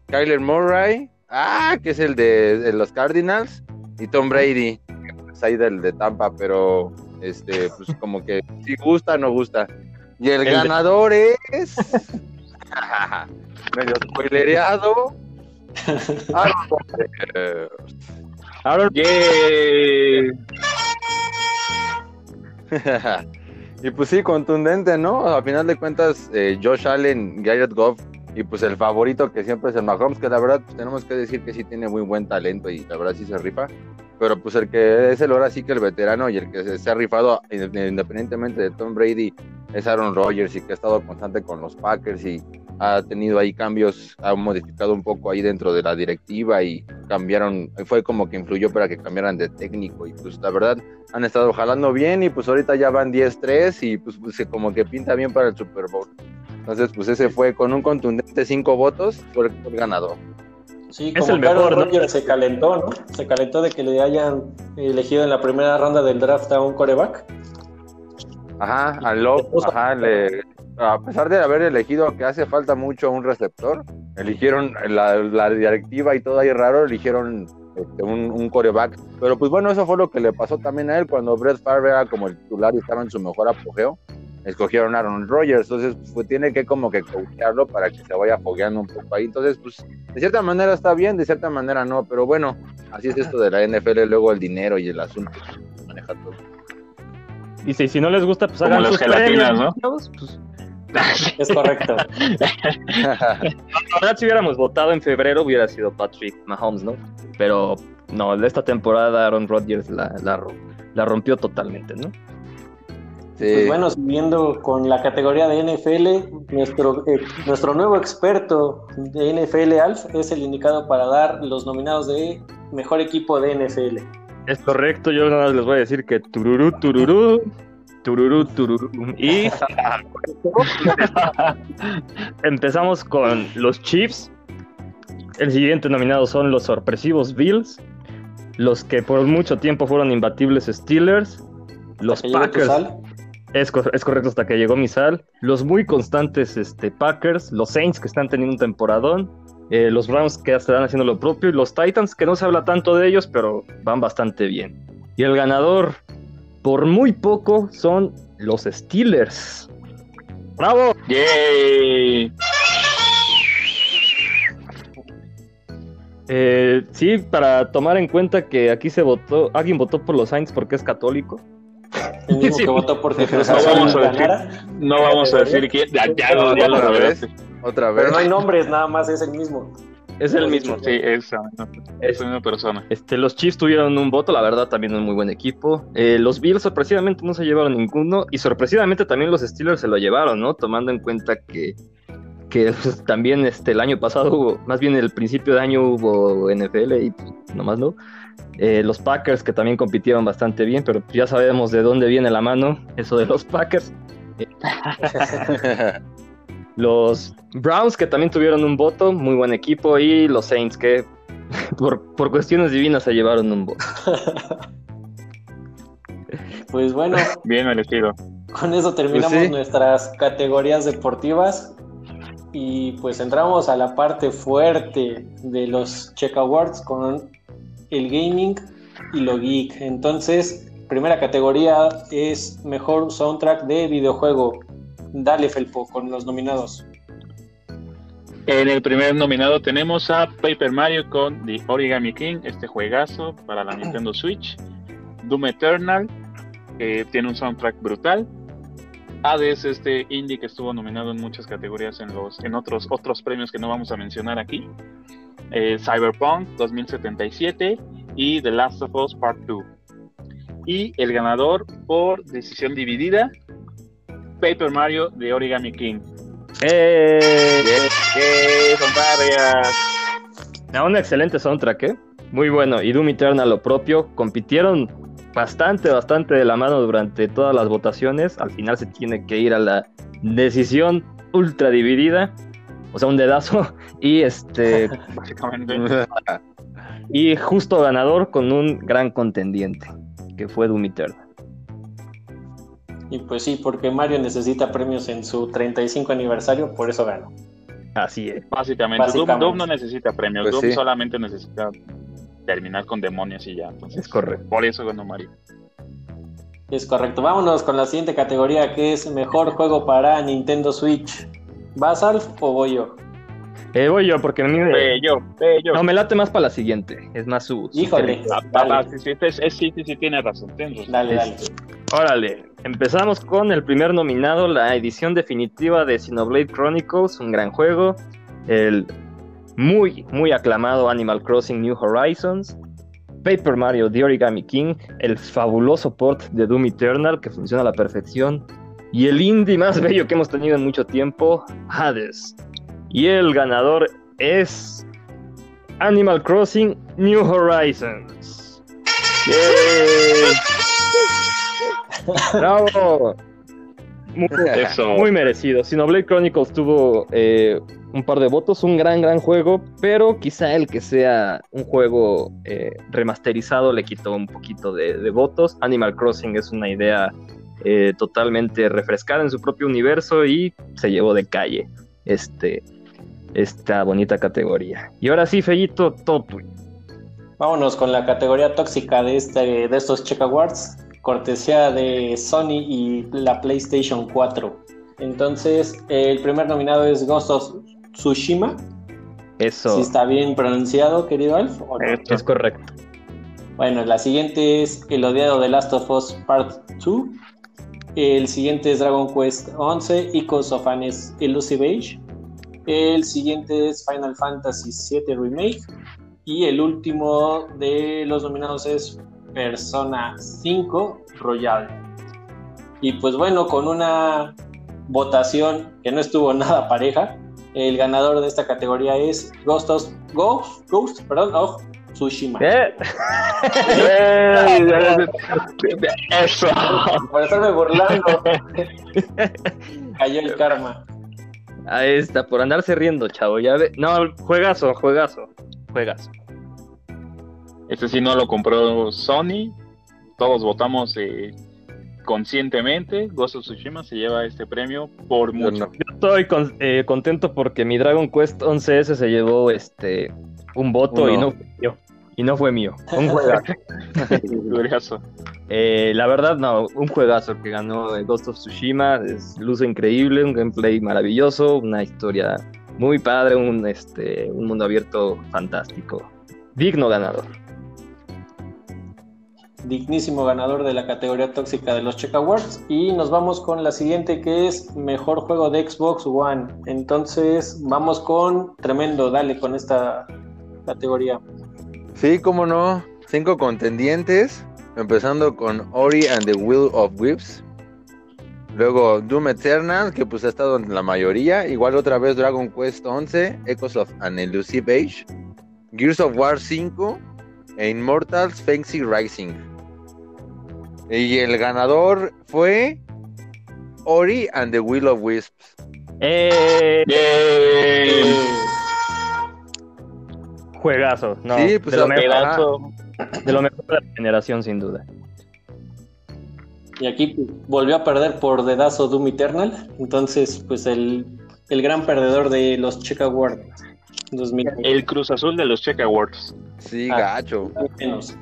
Kyler Murray, ah, que es el de, de los Cardinals, y Tom Brady, que es ahí del de Tampa, pero este, pues como que si gusta, no gusta. Y el, El de- ganador es medio spoilereado. Aaron Rodgers. Y pues sí, contundente, ¿no? A final de cuentas, eh, Josh Allen, Garrett Goff y pues el favorito que siempre es el Mahomes, que la verdad pues, tenemos que decir que sí tiene muy buen talento y la verdad sí se rifa. Pero pues el que es el ahora sí que el veterano y el que se ha rifado independientemente de Tom Brady es Aaron Rodgers y que ha estado constante con los Packers y ha tenido ahí cambios, ha modificado un poco ahí dentro de la directiva y cambiaron, fue como que influyó para que cambiaran de técnico y pues la verdad han estado jalando bien y pues ahorita ya van 10-3 y pues, pues, como que pinta bien para el Super Bowl. Entonces pues ese fue con un contundente 5 votos, fue el ganador. Sí, Es como el mejor, ¿no? Rodgers se calentó, ¿no? Se calentó de que le hayan elegido en la primera ronda del draft a un coreback. Ajá, al Love, ajá, le- a pesar de haber elegido que hace falta mucho un receptor, eligieron la, la directiva y todo ahí raro, eligieron este, un, un coreback. Pero pues bueno, eso fue lo que le pasó también a él cuando Brett Favre era como el titular y estaba en su mejor apogeo. Escogieron a Aaron Rodgers, entonces pues tiene que como que coachearlo para que se vaya fogueando un poco ahí. Entonces, pues de cierta manera está bien, de cierta manera no, pero bueno, así es esto de la NFL, luego el dinero y el asunto maneja todo. Y si no les gusta, pues Como hagan las sus gelatinas, premios, ¿no? pues, Es correcto. La verdad, si hubiéramos votado en febrero, hubiera sido Patrick Mahomes, ¿no? Pero no, de esta temporada Aaron Rodgers la, la, ro- la rompió totalmente, ¿no? Sí. Pues bueno, siguiendo con la categoría de NFL, nuestro, eh, nuestro nuevo experto de NFL, Alf, es el indicado para dar los nominados de mejor equipo de NFL. Es correcto, yo nada más les voy a decir que tururú, tururú, tururú, tururú. Y empezamos con los Chiefs. El siguiente nominado son los sorpresivos Bills, los que por mucho tiempo fueron imbatibles Steelers, los Packers. Es, cor- es correcto hasta que llegó mi sal. Los muy constantes este, Packers, los Saints que están teniendo un temporadón, eh, los Browns que están haciendo lo propio y los Titans que no se habla tanto de ellos, pero van bastante bien. Y el ganador, por muy poco, son los Steelers. ¡Bravo! ¡Yay! Eh, sí, para tomar en cuenta que aquí se votó, alguien votó por los Saints porque es católico. El mismo Sí. que votó Cruz No Azul vamos a decir-. No vamos a decir quién. Ya, ya, lo- ya lo Otra revelaste. vez, otra vez. Pero no hay nombres, nada más es el mismo. Es el mismo. Sí, esa. Es una persona. Este, los Chiefs tuvieron un voto, la verdad, también un muy buen equipo. Eh, los Bills sorpresivamente no se llevaron ninguno y sorpresivamente también los Steelers se lo llevaron, ¿no? Tomando en cuenta que, que pues, también este, el año pasado hubo, más bien el principio de año hubo NFL y pues, nomás no. Eh, los Packers que también compitieron bastante bien, pero ya sabemos de dónde viene la mano eso de los Packers. Los Browns que también tuvieron un voto, muy buen equipo, y los Saints que por, por cuestiones divinas se llevaron un voto. Pues bueno, Bien elegido. con eso terminamos Pues sí. nuestras categorías deportivas y pues entramos a la parte fuerte de los Check Awards con el gaming y lo geek. Entonces, primera categoría es mejor soundtrack de videojuego. Dale, Felpo, con los nominados. En el primer nominado tenemos a Paper Mario con The Origami King, este juegazo para la Nintendo Switch. Doom Eternal, que tiene un soundtrack brutal. Hades, este indie que estuvo nominado en muchas categorías en los en otros otros premios que no vamos a mencionar aquí. Eh, Cyberpunk 2077 y The Last of Us Part 2. Y el ganador por decisión dividida, Paper Mario The Origami King. ¡Eh! ¡Eh, son varias! Ah, Un excelente soundtrack, ¿eh? Muy bueno. Y Doom Eternal lo propio. Compitieron bastante, bastante de la mano durante todas las votaciones. Al final se tiene que ir a la decisión ultra dividida. O sea, un dedazo. Y este. Básicamente. y justo ganador con un gran contendiente. Que fue Doom Eternal. Y pues sí, porque Mario necesita premios en su 35 aniversario, por eso ganó. Así es. Básicamente, Doom, Básicamente. Doom no necesita premios, Pues Doom sí. solamente necesita terminar con demonios y ya. Entonces, Es correcto. Por eso ganó Mario. Es correcto. Vámonos con la siguiente categoría que es mejor juego para Nintendo Switch. ¿Vas Alf o voy yo? Eh, voy yo, porque a mí me- bello. No, me late más para la siguiente. Es más su. su Híjole. Ah, Dale. ah, sí, sí, sí, sí, sí, tiene razón. tiene razón. Dale, dale. Órale, empezamos con el primer nominado, la edición definitiva de Xenoblade Chronicles, un gran juego. El muy, muy aclamado Animal Crossing New Horizons. Paper Mario The Origami King, el fabuloso port de Doom Eternal que funciona a la perfección. Y el indie más bello que hemos tenido en mucho tiempo, Hades. Y el ganador es Animal Crossing New Horizons. ¡Yay! ¡Bravo! Muy, Eso. muy merecido. Xenoblade Chronicles tuvo eh, un par de votos, un gran, gran juego, pero quizá el que sea un juego eh, remasterizado le quitó un poquito de, de votos. Animal Crossing es una idea eh, totalmente refrescada en su propio universo y se llevó de calle este, esta bonita categoría. Y ahora sí, Fellito, tuyo. Vámonos con la categoría tóxica de, este, de estos Check Awards, cortesía de Sony y la PlayStation 4. Entonces, el primer nominado es Ghost of Tsushima. Eso Si está bien pronunciado, querido Alf. ¿o no? Eso. es correcto. Bueno, la siguiente es El odiado de Last of Us Part 2. El siguiente es Dragon Quest 11, Echoes of an Elusive Age. El siguiente es Final Fantasy VII Remake. Y el último de los nominados es Persona 5 Royal. Y pues bueno, con una votación que no estuvo nada pareja, el ganador de esta categoría es Ghost of, Ghost, Ghost, perdón, of Tsushima. Eh, Eso. Por estarme burlando. Cayó el karma. Ahí está, por andarse riendo, chavo. Ya ve. No, juegazo, juegazo, juegazo. Este sí no lo compró Sony. Todos votamos eh, conscientemente. Ghost of Tsushima se lleva este premio por mucho. no. Yo estoy con- eh, contento porque mi Dragon Quest 11S se llevó este un voto Uno. y no fue mío. Y no fue mío. Un juegazo. Eh, la verdad, no, un juegazo que ganó eh, Ghost of Tsushima. Es luce increíble, un gameplay maravilloso, una historia muy padre, un, este, un mundo abierto fantástico. Digno ganador. Dignísimo ganador de la categoría tóxica de los Check Awards. Y nos vamos con la siguiente que es Mejor Juego de Xbox One. Entonces vamos con tremendo, dale con esta categoría. Sí, cómo no. Cinco contendientes. Empezando con Ori and the Will of Wisps. Luego Doom Eternal, que pues ha estado en la mayoría. Igual otra vez Dragon Quest 11, Echoes of an Elusive Age. Gears of War 5 e Immortals Fantasy Rising. Y el ganador fue Ori and the Will of Wisps. Eh, ¡Yay! juegazo, no, Sí, pues, de, lo mejor, Pedazo. de lo mejor de la generación, sin duda. Y aquí volvió a perder por dedazo Doom Eternal. Entonces, pues el, el gran perdedor de los Check Awards 2020. El Cruz Azul de los Check Awards. Sí, Ah. gacho. Menos.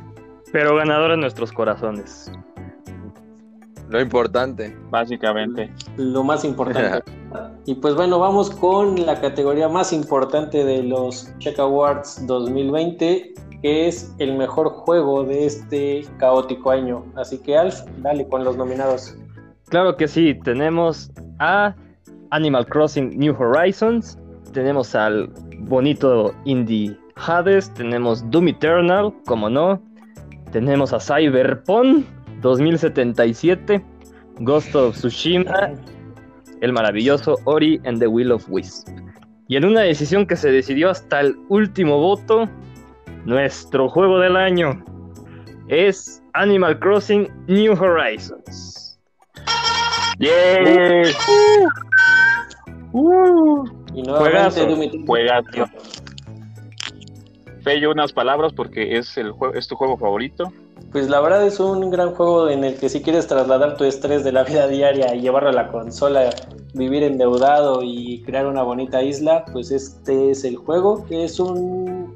Pero ganador en nuestros corazones. Lo importante. Básicamente. lo más importante. y pues bueno, vamos con la categoría más importante de los Check Awards 2020, que es el mejor juego de este caótico año. Así que Alf, dale con los nominados. Claro que sí, tenemos a Animal Crossing New Horizons, tenemos al bonito indie Hades, tenemos Doom Eternal, como no, tenemos a Cyberpunk 2077, Ghost of Tsushima, el maravilloso Ori and the Will of Wisp. Y en una decisión que se decidió hasta el último voto, nuestro juego del año es Animal Crossing New Horizons. Y Juegazo. Doom Eternal. Juegazo. Fello, unas palabras porque es, el jue- es tu juego favorito. Pues la verdad es un gran juego en el que si quieres trasladar tu estrés de la vida diaria y llevarlo a la consola, vivir endeudado y crear una bonita isla, pues este es el juego. Es un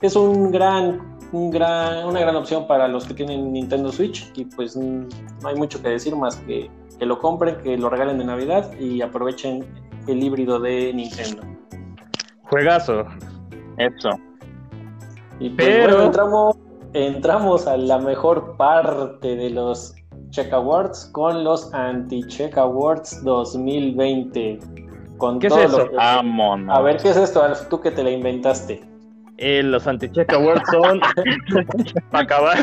es un gran, un gran una gran opción para los que tienen Nintendo Switch y pues no hay mucho que decir más que que lo compren, que lo regalen de Navidad y aprovechen el híbrido de Nintendo. Juegazo. Eso. Y pues Pero- bueno, entramos, entramos a la mejor parte de los Check Awards con los Anti-Check Awards 2020. Con ¿Qué es todo eso? lo que- Vámonos. A ver, ¿qué es esto, Alf? Tú que te la inventaste. Eh, los Anti-Check Awards son, para acabar,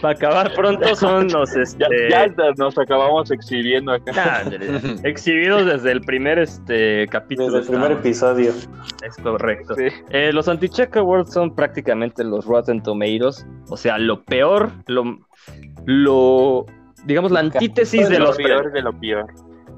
para acabar pronto, son los, Ya, este, ya nos acabamos exhibiendo acá. nah, exhibidos desde el primer, este, capítulo. Desde el primer episodio. Es correcto. Sí. Eh, los Anti-Check Awards son prácticamente los Rotten Tomatoes, o sea, lo peor, lo, lo digamos, la antítesis de lo los peor de lo peor.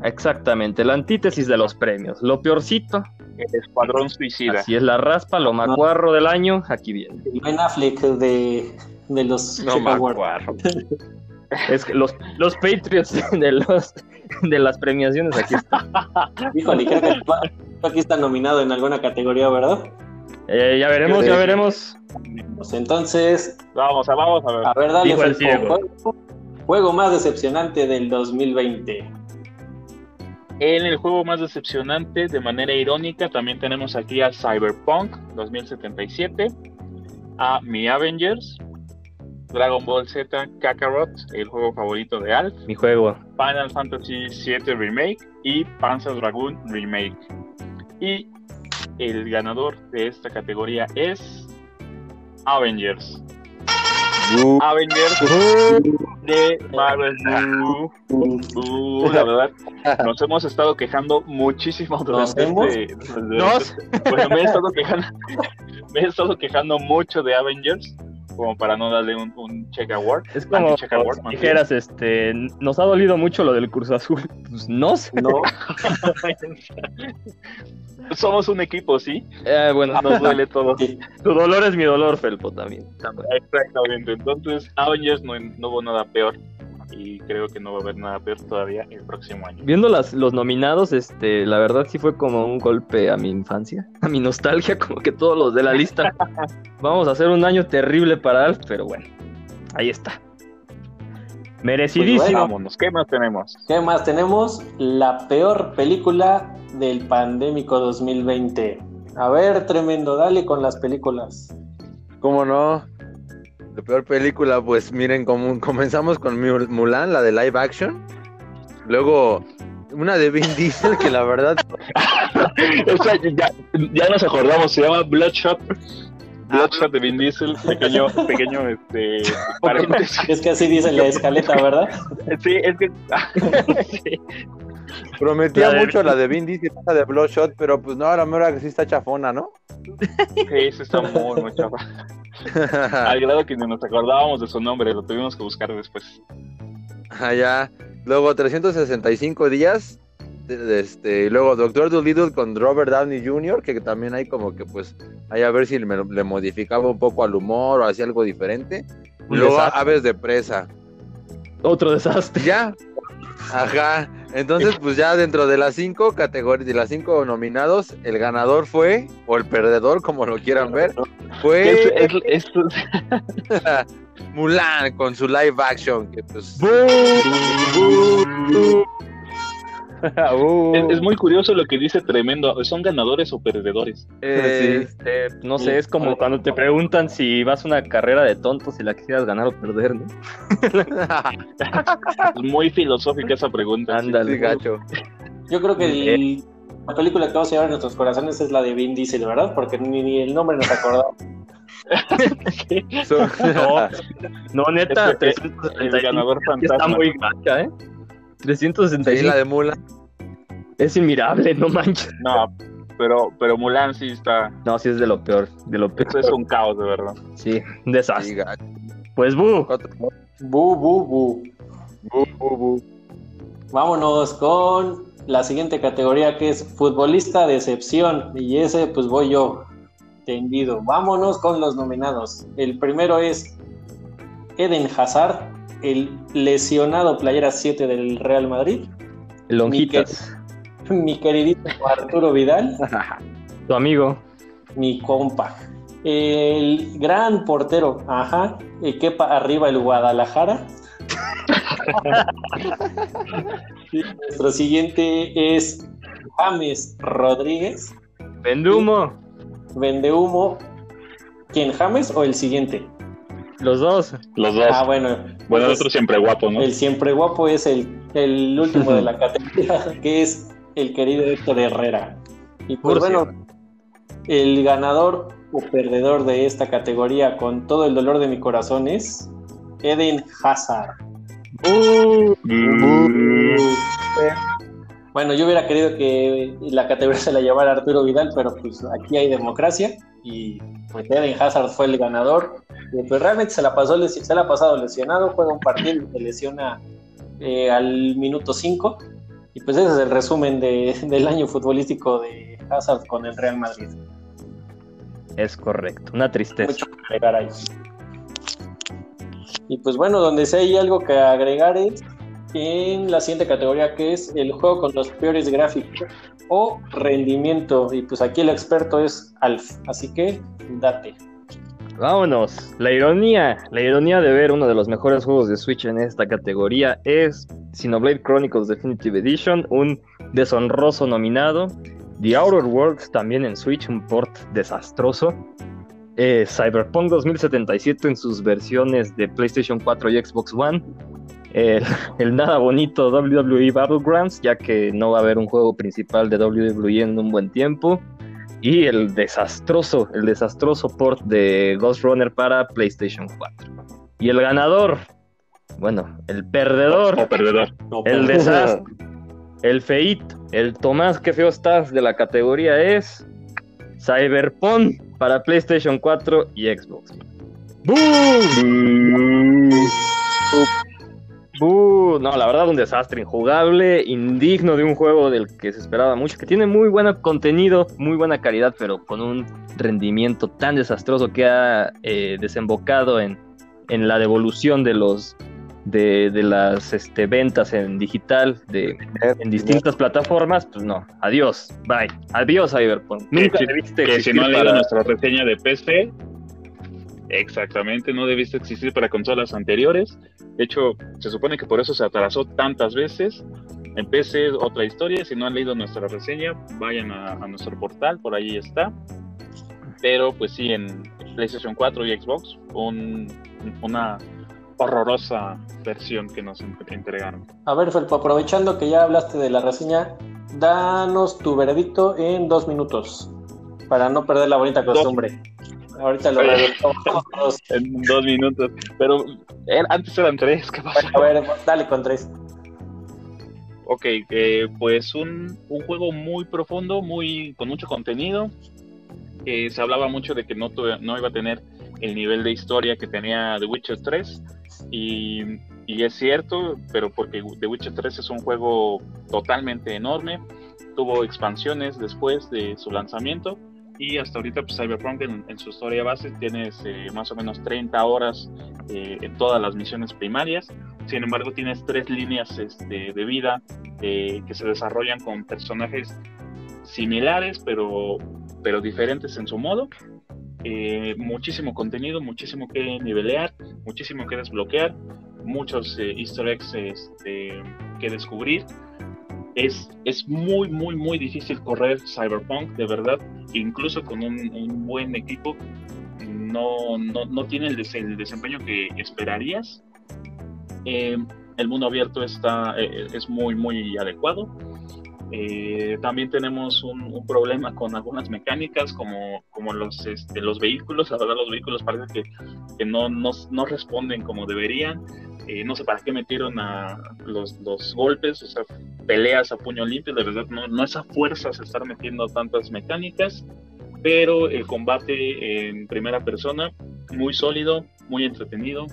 Exactamente, la antítesis de los premios. Lo peorcito, El escuadrón suicida. así es la raspa, lo macuarro del año, aquí viene. Ben Affleck de, de los No acuerdo. Es que los, los Patriots de los de las premiaciones aquí están. Híjole, creo que tú aquí está nominado en alguna categoría, ¿verdad? Eh, ya veremos, ya veremos. Pues entonces, Vamos a, vamos a ver. a ver, dale el juego, juego más decepcionante del 2020. En el juego más decepcionante, de manera irónica, también tenemos aquí a Cyberpunk 2077, a Mi Avengers, Dragon Ball Z Kakarot, el juego favorito de Alf, Mi juego. Final Fantasy VII Remake y Panzer Dragoon Remake. Y el ganador de esta categoría es Avengers. Avengers de Marvel. Uh, uh, la verdad, nos hemos estado quejando muchísimo ¿Nos durante este. durante ¿Nos? este- Bueno, me he estado quejando, me he estado quejando mucho de Avengers, como para no darle un, un check award. Es como award, si dijeras, este, nos ha dolido mucho lo del curso azul. Pues no sé. No, Somos un equipo, ¿sí? Eh, bueno, Nos duele todo. sí. tu dolor es mi dolor, Felpo, también. Exactamente. Entonces, Avengers no, no hubo nada peor. Y creo que no va a haber nada peor todavía el próximo año. Viendo las, los nominados, este, la verdad sí fue como un golpe a mi infancia, a mi nostalgia, como que todos los de la lista. Vamos a hacer un año terrible para Alf, pero bueno, ahí está. Merecidísimo. Pues bueno. Vámonos. ¿Qué más tenemos? ¿Qué más tenemos? La peor película del pandémico 2020. A ver, tremendo, dale con las películas. ¿Cómo no? La peor película, pues miren, como comenzamos con Mul- Mulan, la de live action. Luego, una de Vin Diesel, que la verdad, ya, ya nos acordamos, se llama Bloodshot. Bloodshot de Vin Diesel, pequeño, pequeño, este, paréntesis. Es que así dice la escaleta, ¿verdad? Sí, es que, sí. prometía La de mucho la de Vin Diesel, esa de Bloodshot, pero pues no, ahora mira que sí está chafona, ¿no? Sí, eso está muy, muy chafa. Al grado que ni nos acordábamos de su nombre, lo tuvimos que buscar después. Allá. Luego 365 días. Este, y luego Doctor Dolittle con Robert Downey Jr., que también hay como que pues, ahí a ver si me- le modificaba un poco al humor o hacía algo diferente. Un luego desastre. Aves de Presa. Otro desastre. Ya. Ajá. Entonces, pues ya dentro de las cinco categorías, de las cinco nominados, el ganador fue, o el perdedor, como lo quieran ver, fue es, es- Mulan con su live action, que pues... Uh, es- es muy curioso lo que dice Tremendo. ¿Son ganadores o perdedores? eh, este, no sé, es como cuando te preguntan si vas a una carrera de tontos si la quisieras ganar o perder, ¿no? Es muy filosófica esa pregunta. Ándale. Sí, gacho. Yo creo que el- la película que vamos a llevar en nuestros corazones es la de Vin Diesel, ¿verdad? Porque ni, ni el nombre nos acordamos. So- No, no, neta, Es El 365 ganador está fantasma. muy gacha, ¿eh? Sí, 365 la de Mulan. es inmirable, no manches. No, pero, pero Mulan sí está. No, sí es de lo peor, de lo peor. Eso es un caos, de verdad. Sí, un Sí, desastre. Pues, bu, Bu, bu, bu. Bu, bu, bu. Vámonos con la siguiente categoría que es futbolista de excepción. Y ese, pues voy yo, tendido. Vámonos con los nominados. El primero es Eden Hazard, el lesionado playera 7 del Real Madrid. lonjitas, Mi queridito Arturo Vidal, tu amigo. mi compa. El gran portero, ajá, el quepa arriba el Guadalajara. Y Nuestro siguiente es James Rodríguez, Vendumo, vende humo. ¿Quién, James o el siguiente? Los dos. Los dos. Ah, bueno. bueno, el pues, otro siempre guapo, ¿no? El siempre guapo es el, el último de la categoría, que es el querido Héctor Herrera. Y pues Murcia. bueno, el ganador o perdedor de esta categoría con todo el dolor de mi corazón es Eden Hazard. Bueno, yo hubiera querido que la categoría se la llevara Arturo Vidal, pero pues aquí hay democracia y pues Eden Hazard fue el ganador. pues realmente se la pasó se la ha pasado lesionado, juega un partido y se lesiona eh, al minuto 5. Y pues ese es el resumen del año futbolístico de Hazard con el Real Madrid. Es correcto, una tristeza. Mucho que agregar ahí. Y pues bueno, donde sí hay algo que agregar es en la siguiente categoría que es el juego con los peores gráficos o rendimiento. Y pues aquí el experto es Alf, así que date. Vámonos. La ironía, la ironía de ver uno de los mejores juegos de Switch en esta categoría es Xenoblade Chronicles Definitive Edition, un deshonroso nominado. The Outer Worlds también en Switch, un port desastroso. Eh, Cyberpunk 2077 en sus versiones de PlayStation 4 y Xbox One. El, nada bonito WWE Battlegrounds, ya que no va a haber un juego principal de WWE en un buen tiempo. Y el desastroso, el desastroso port de Ghost Runner para PlayStation 4. Y el ganador, bueno, el perdedor, perdedor. el desastre, el feito, el Tomás que feo estás de la categoría es Cyberpunk para PlayStation 4 y Xbox. ¡Boom! No, la verdad un desastre, injugable, indigno de un juego del que se esperaba mucho, que tiene muy buen contenido, muy buena calidad, pero con un rendimiento tan desastroso que ha eh, desembocado en, en la devolución de los de, las este, ventas en digital de, en distintas plataformas, pues no, adiós, bye, adiós Cyberpunk. Nunca que, debiste que si no nuestra reseña de PC, exactamente, no debiste existir para consolas anteriores. De hecho, se supone que por eso se atrasó tantas veces. En PC otra historia, si no han leído nuestra reseña, vayan a, a nuestro portal, por ahí está. Pero pues sí, en PlayStation 4 y Xbox, un, una horrorosa versión que nos entregaron. A ver, Felpo, aprovechando que ya hablaste de la reseña, danos tu veredicto en dos minutos para no perder la bonita costumbre. Ahorita lo dos. En dos minutos. Pero eh, antes eran tres, ¿qué pasa? a ver, dale con tres. Ok, eh, pues un, un, juego muy profundo, muy con mucho contenido. Eh, se hablaba mucho de que no, no iba a tener el nivel de historia que tenía The Witcher 3 y, es cierto, pero porque The Witcher 3 es un juego totalmente enorme, tuvo expansiones después de su lanzamiento y hasta ahorita pues, Cyberpunk en, su historia base tienes eh, más o menos 30 horas eh, en todas las misiones primarias, sin embargo tienes tres líneas este, de vida eh, que se desarrollan con personajes similares pero, pero diferentes en su modo eh, muchísimo contenido, muchísimo que nivelear, muchísimo que desbloquear, muchos easter eggs este, que descubrir. Es, es muy, muy, muy difícil correr Cyberpunk, de verdad, incluso con un, buen equipo, no, no, no tiene el, desempeño que esperarías. Eh, el mundo abierto está, es muy, muy adecuado eh, también tenemos un, problema con algunas mecánicas como, como los, este, los vehículos. La verdad los vehículos parece que, no, no, responden como deberían. Eh, no sé para qué metieron a los, los, golpes, o sea, peleas a puño limpio. De verdad no, no es a fuerzas estar metiendo tantas mecánicas. Pero el combate en primera persona, muy sólido, muy entretenido.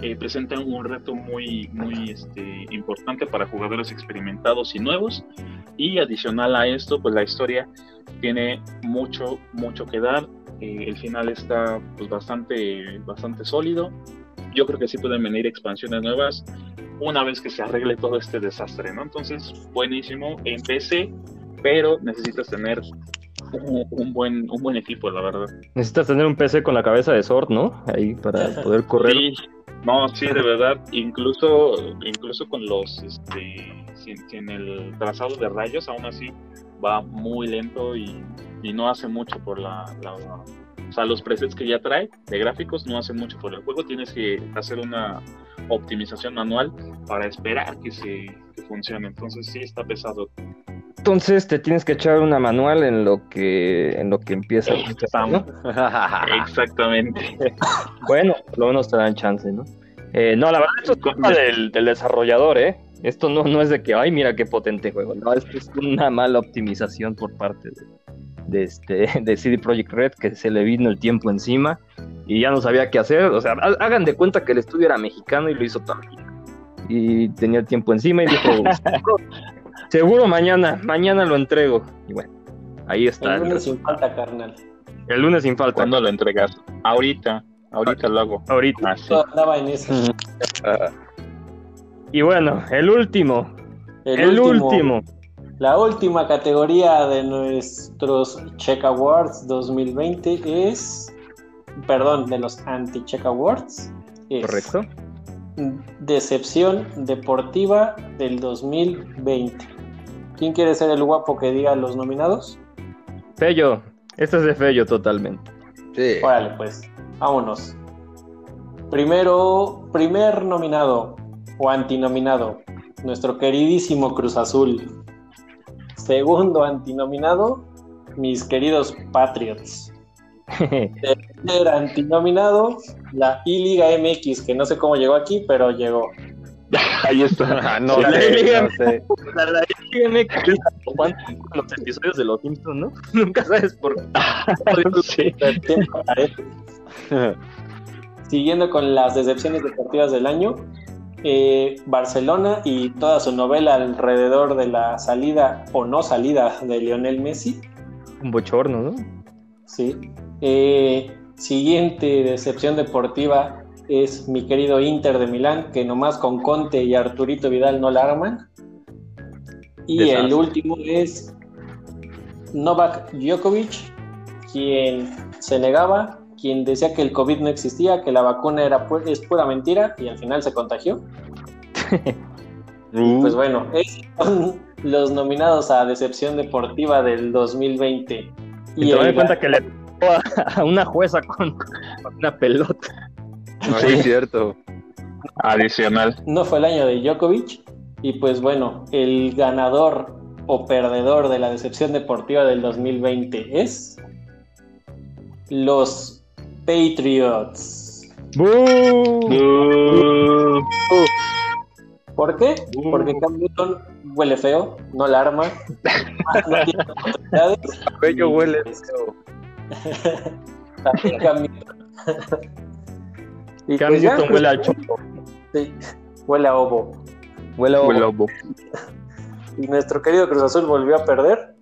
Eh, presentan un reto muy, muy este, importante para jugadores experimentados y nuevos. Y adicional a esto, pues la historia tiene mucho, mucho que dar. Eh, el final está pues, bastante, bastante sólido. Yo creo que sí pueden venir expansiones nuevas una vez que se arregle todo este desastre, ¿no? Entonces, buenísimo en PC, pero necesitas tener un, buen, un buen equipo, la verdad. Necesitas tener un PC con la cabeza de Sword, ¿no? Ahí para poder correr. No, sí, de verdad, incluso, incluso con los, este, sin, el trazado de rayos, aún así va muy lento y, no hace mucho por la, o sea, los presets que ya trae de gráficos no hacen mucho por el juego, tienes que hacer una optimización manual para esperar que se que funcione, entonces sí está pesado. Entonces te tienes que echar una manual en lo que en lo que empieza. Empezamos. Exactamente. Bueno, por lo menos te dan chance, ¿no? Eh, no, la verdad, esto es culpa del, del desarrollador, ¿eh? Esto no, no es de que, ay, mira qué potente juego. No, esto es una mala optimización por parte de, de, este, de CD Projekt Red, que se le vino el tiempo encima y ya no sabía qué hacer. O sea, ha- hagan de cuenta que el estudio era mexicano y lo hizo también. Y tenía el tiempo encima y dijo, seguro, seguro mañana, mañana lo entrego. Y bueno, ahí está. El El, lunes sin falta, carnal. El lunes sin falta. ¿Cuándo lo entregas? Ahorita. Ahorita lo hago. Ahorita. Andaba en eso. Y bueno, el último. El, El, último, último. La última categoría de nuestros Check Awards 2020 es. Perdón, de los anti-Check Awards. es ¿Correcto? Decepción deportiva del 2020. ¿Quién quiere ser el guapo que diga los nominados? Fello. Este es de Fello totalmente. Sí. Órale, pues, vámonos. Primero, primer nominado o antinominado, nuestro queridísimo Cruz Azul. Segundo antinominado, mis queridos Patriots. Tercer antinominado, la I-Liga MX, que no sé cómo llegó aquí, pero llegó. Ahí está. Ah, no La sé, liga- no sé. La, la dígame que es Juan los episodios de los Simpsons, ¿no? Nunca sabes por qué. Sí. Siguiendo con las decepciones deportivas del año, eh, Barcelona y toda su novela alrededor de la salida o no salida de Lionel Messi. Un bochorno, ¿no? Sí. Eh, siguiente decepción deportiva es mi querido Inter de Milán, que nomás con Conte y Arturito Vidal no la arman. Y Desastre. el último es Novak Djokovic, quien se negaba, quien decía que el COVID no existía, que la vacuna era pu- es pura mentira y al final se contagió. Pues bueno, esos son los nominados a Decepción Deportiva del 2020. Y te das el cuenta que le a, una jueza con, con una pelota. No, sí, es cierto. Adicional. no fue el año de Djokovic. Y pues bueno, el ganador o perdedor de la decepción deportiva del 2020 es los Patriots. ¡Bú! ¿Por qué? Porque Cam Newton huele feo, no la arma, no tiene oportunidades. Bello huele pues, feo. también Cam Newton. Y Cam pues ya, Newton huele al chopo. sí, huele a ovo. Huele a ovo. Globo. Y nuestro querido Cruz Azul volvió a perder.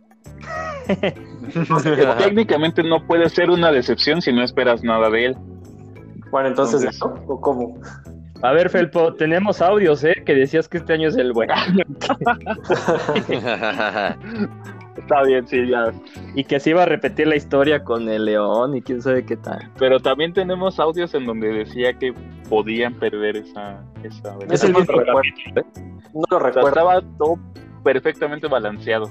Técnicamente no puede ser una decepción si no esperas nada de él. Bueno, entonces, Entonces- ¿no? ¿O cómo? A ver, Felpo, tenemos audios, ¿eh? Que decías que este año es el bueno. Está bien, sí, ya. y que se iba a repetir la historia con el león y quién sabe qué tal. Pero también tenemos audios en donde decía que podían perder esa. esa Es el mismo recuerdo. No lo O sea, recuerdo. estaba todo perfectamente balanceado.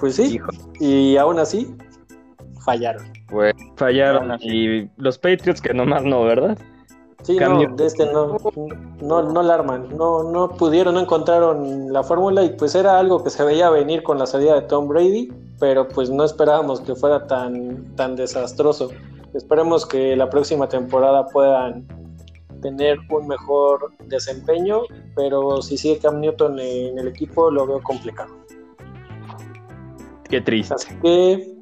Pues sí. Hijo. Y aún así, fallaron. Fallaron. Aún así. Y los Patriots que nomás no, ¿verdad? Sí, Cam no, Newton. de este no, no, no la arman, no, no pudieron, no encontraron la fórmula y pues era algo que se veía venir con la salida de Tom Brady, pero pues no esperábamos que fuera tan, tan desastroso. Esperemos que la próxima temporada puedan tener un mejor desempeño, pero si sigue Cam Newton en el equipo lo veo complicado. Qué triste. Así que,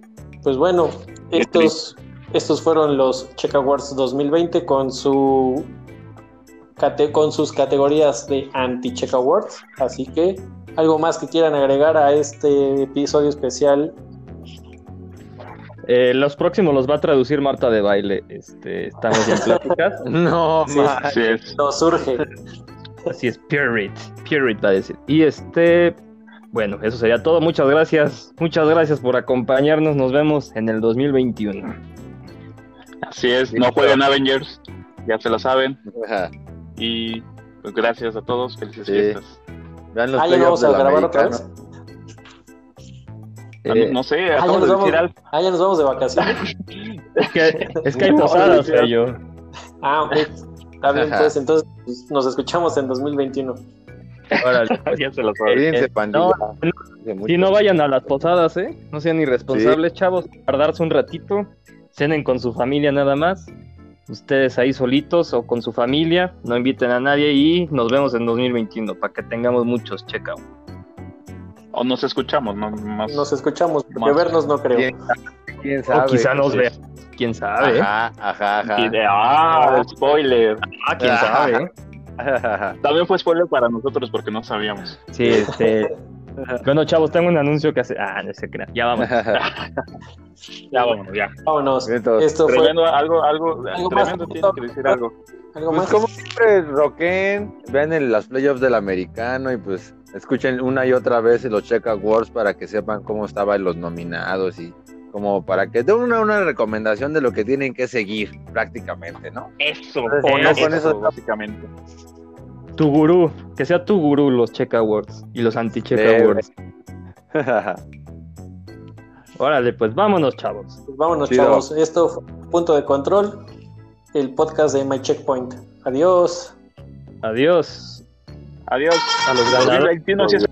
pues bueno, estos, estos fueron los Check Awards 2020 con su con sus categorías de anti-Check Awards. Así que, algo más que quieran agregar a este episodio especial. Eh, los próximos los va a traducir Marta de baile. Este, estamos en pláticas. no, Sí. es. Nos surge. Así es, Spirit. Spirit va a decir. Y este, bueno, eso sería todo. Muchas gracias. Muchas gracias por acompañarnos. Nos vemos en el 2021. Así es. No jueguen Avengers. Ya se lo saben. Ajá. Y pues gracias a todos. Felices Sí. fiestas. Vean los Ah, ya vamos a grabar otra vez. Ah, Eh, no sé, Ah, ya nos de vamos, algo. ah, ya nos vamos de vacaciones. es, que, es que hay posadas, yo. Ah, ok. Está bien, pues entonces pues, nos escuchamos en 2021. Órale, pues. ya se. Cuídense, eh, pandilla. no, vayan a las posadas, ¿eh? No sean irresponsables, chavos. Tardarse un ratito. Cenen con su familia nada más. Ustedes ahí solitos o con su familia. No inviten a nadie y nos vemos en 2021 para que tengamos muchos check-out. O nos escuchamos, no más. Nos escuchamos, porque Más. vernos no creo. ¿Quién sabe? ¿Quién sabe? O quizá nos sí. vean. Quién sabe. Ajá, ajá, ajá. Y ah, spoiler. Ah, quién sabe. También fue spoiler para nosotros porque no sabíamos. Sí, este. Bueno, chavos, tengo un anuncio que hacer. Ah, no se crean. Ya vamos. Ya vámonos, ya. Vámonos. Vientos. Esto fue algo, algo, Algo más, tremendo tiene que decir algo. algo Pues más. como siempre, roquen, vean en las playoffs del americano y pues escuchen una y otra vez los Check Awards para que sepan cómo estaban los nominados y como para que den una, una recomendación de lo que tienen que seguir prácticamente, ¿no? Eso, Entonces, o no con eso- eso, básicamente. Tu gurú. Que sea tu gurú los check awards y los anti-check Sí, awards. Órale, pues vámonos, chavos. Pues vámonos, chavos. Esto fue Punto de Control, el podcast de My Checkpoint. Adiós. Adiós. Adiós. A los ganadores. 2021 sí es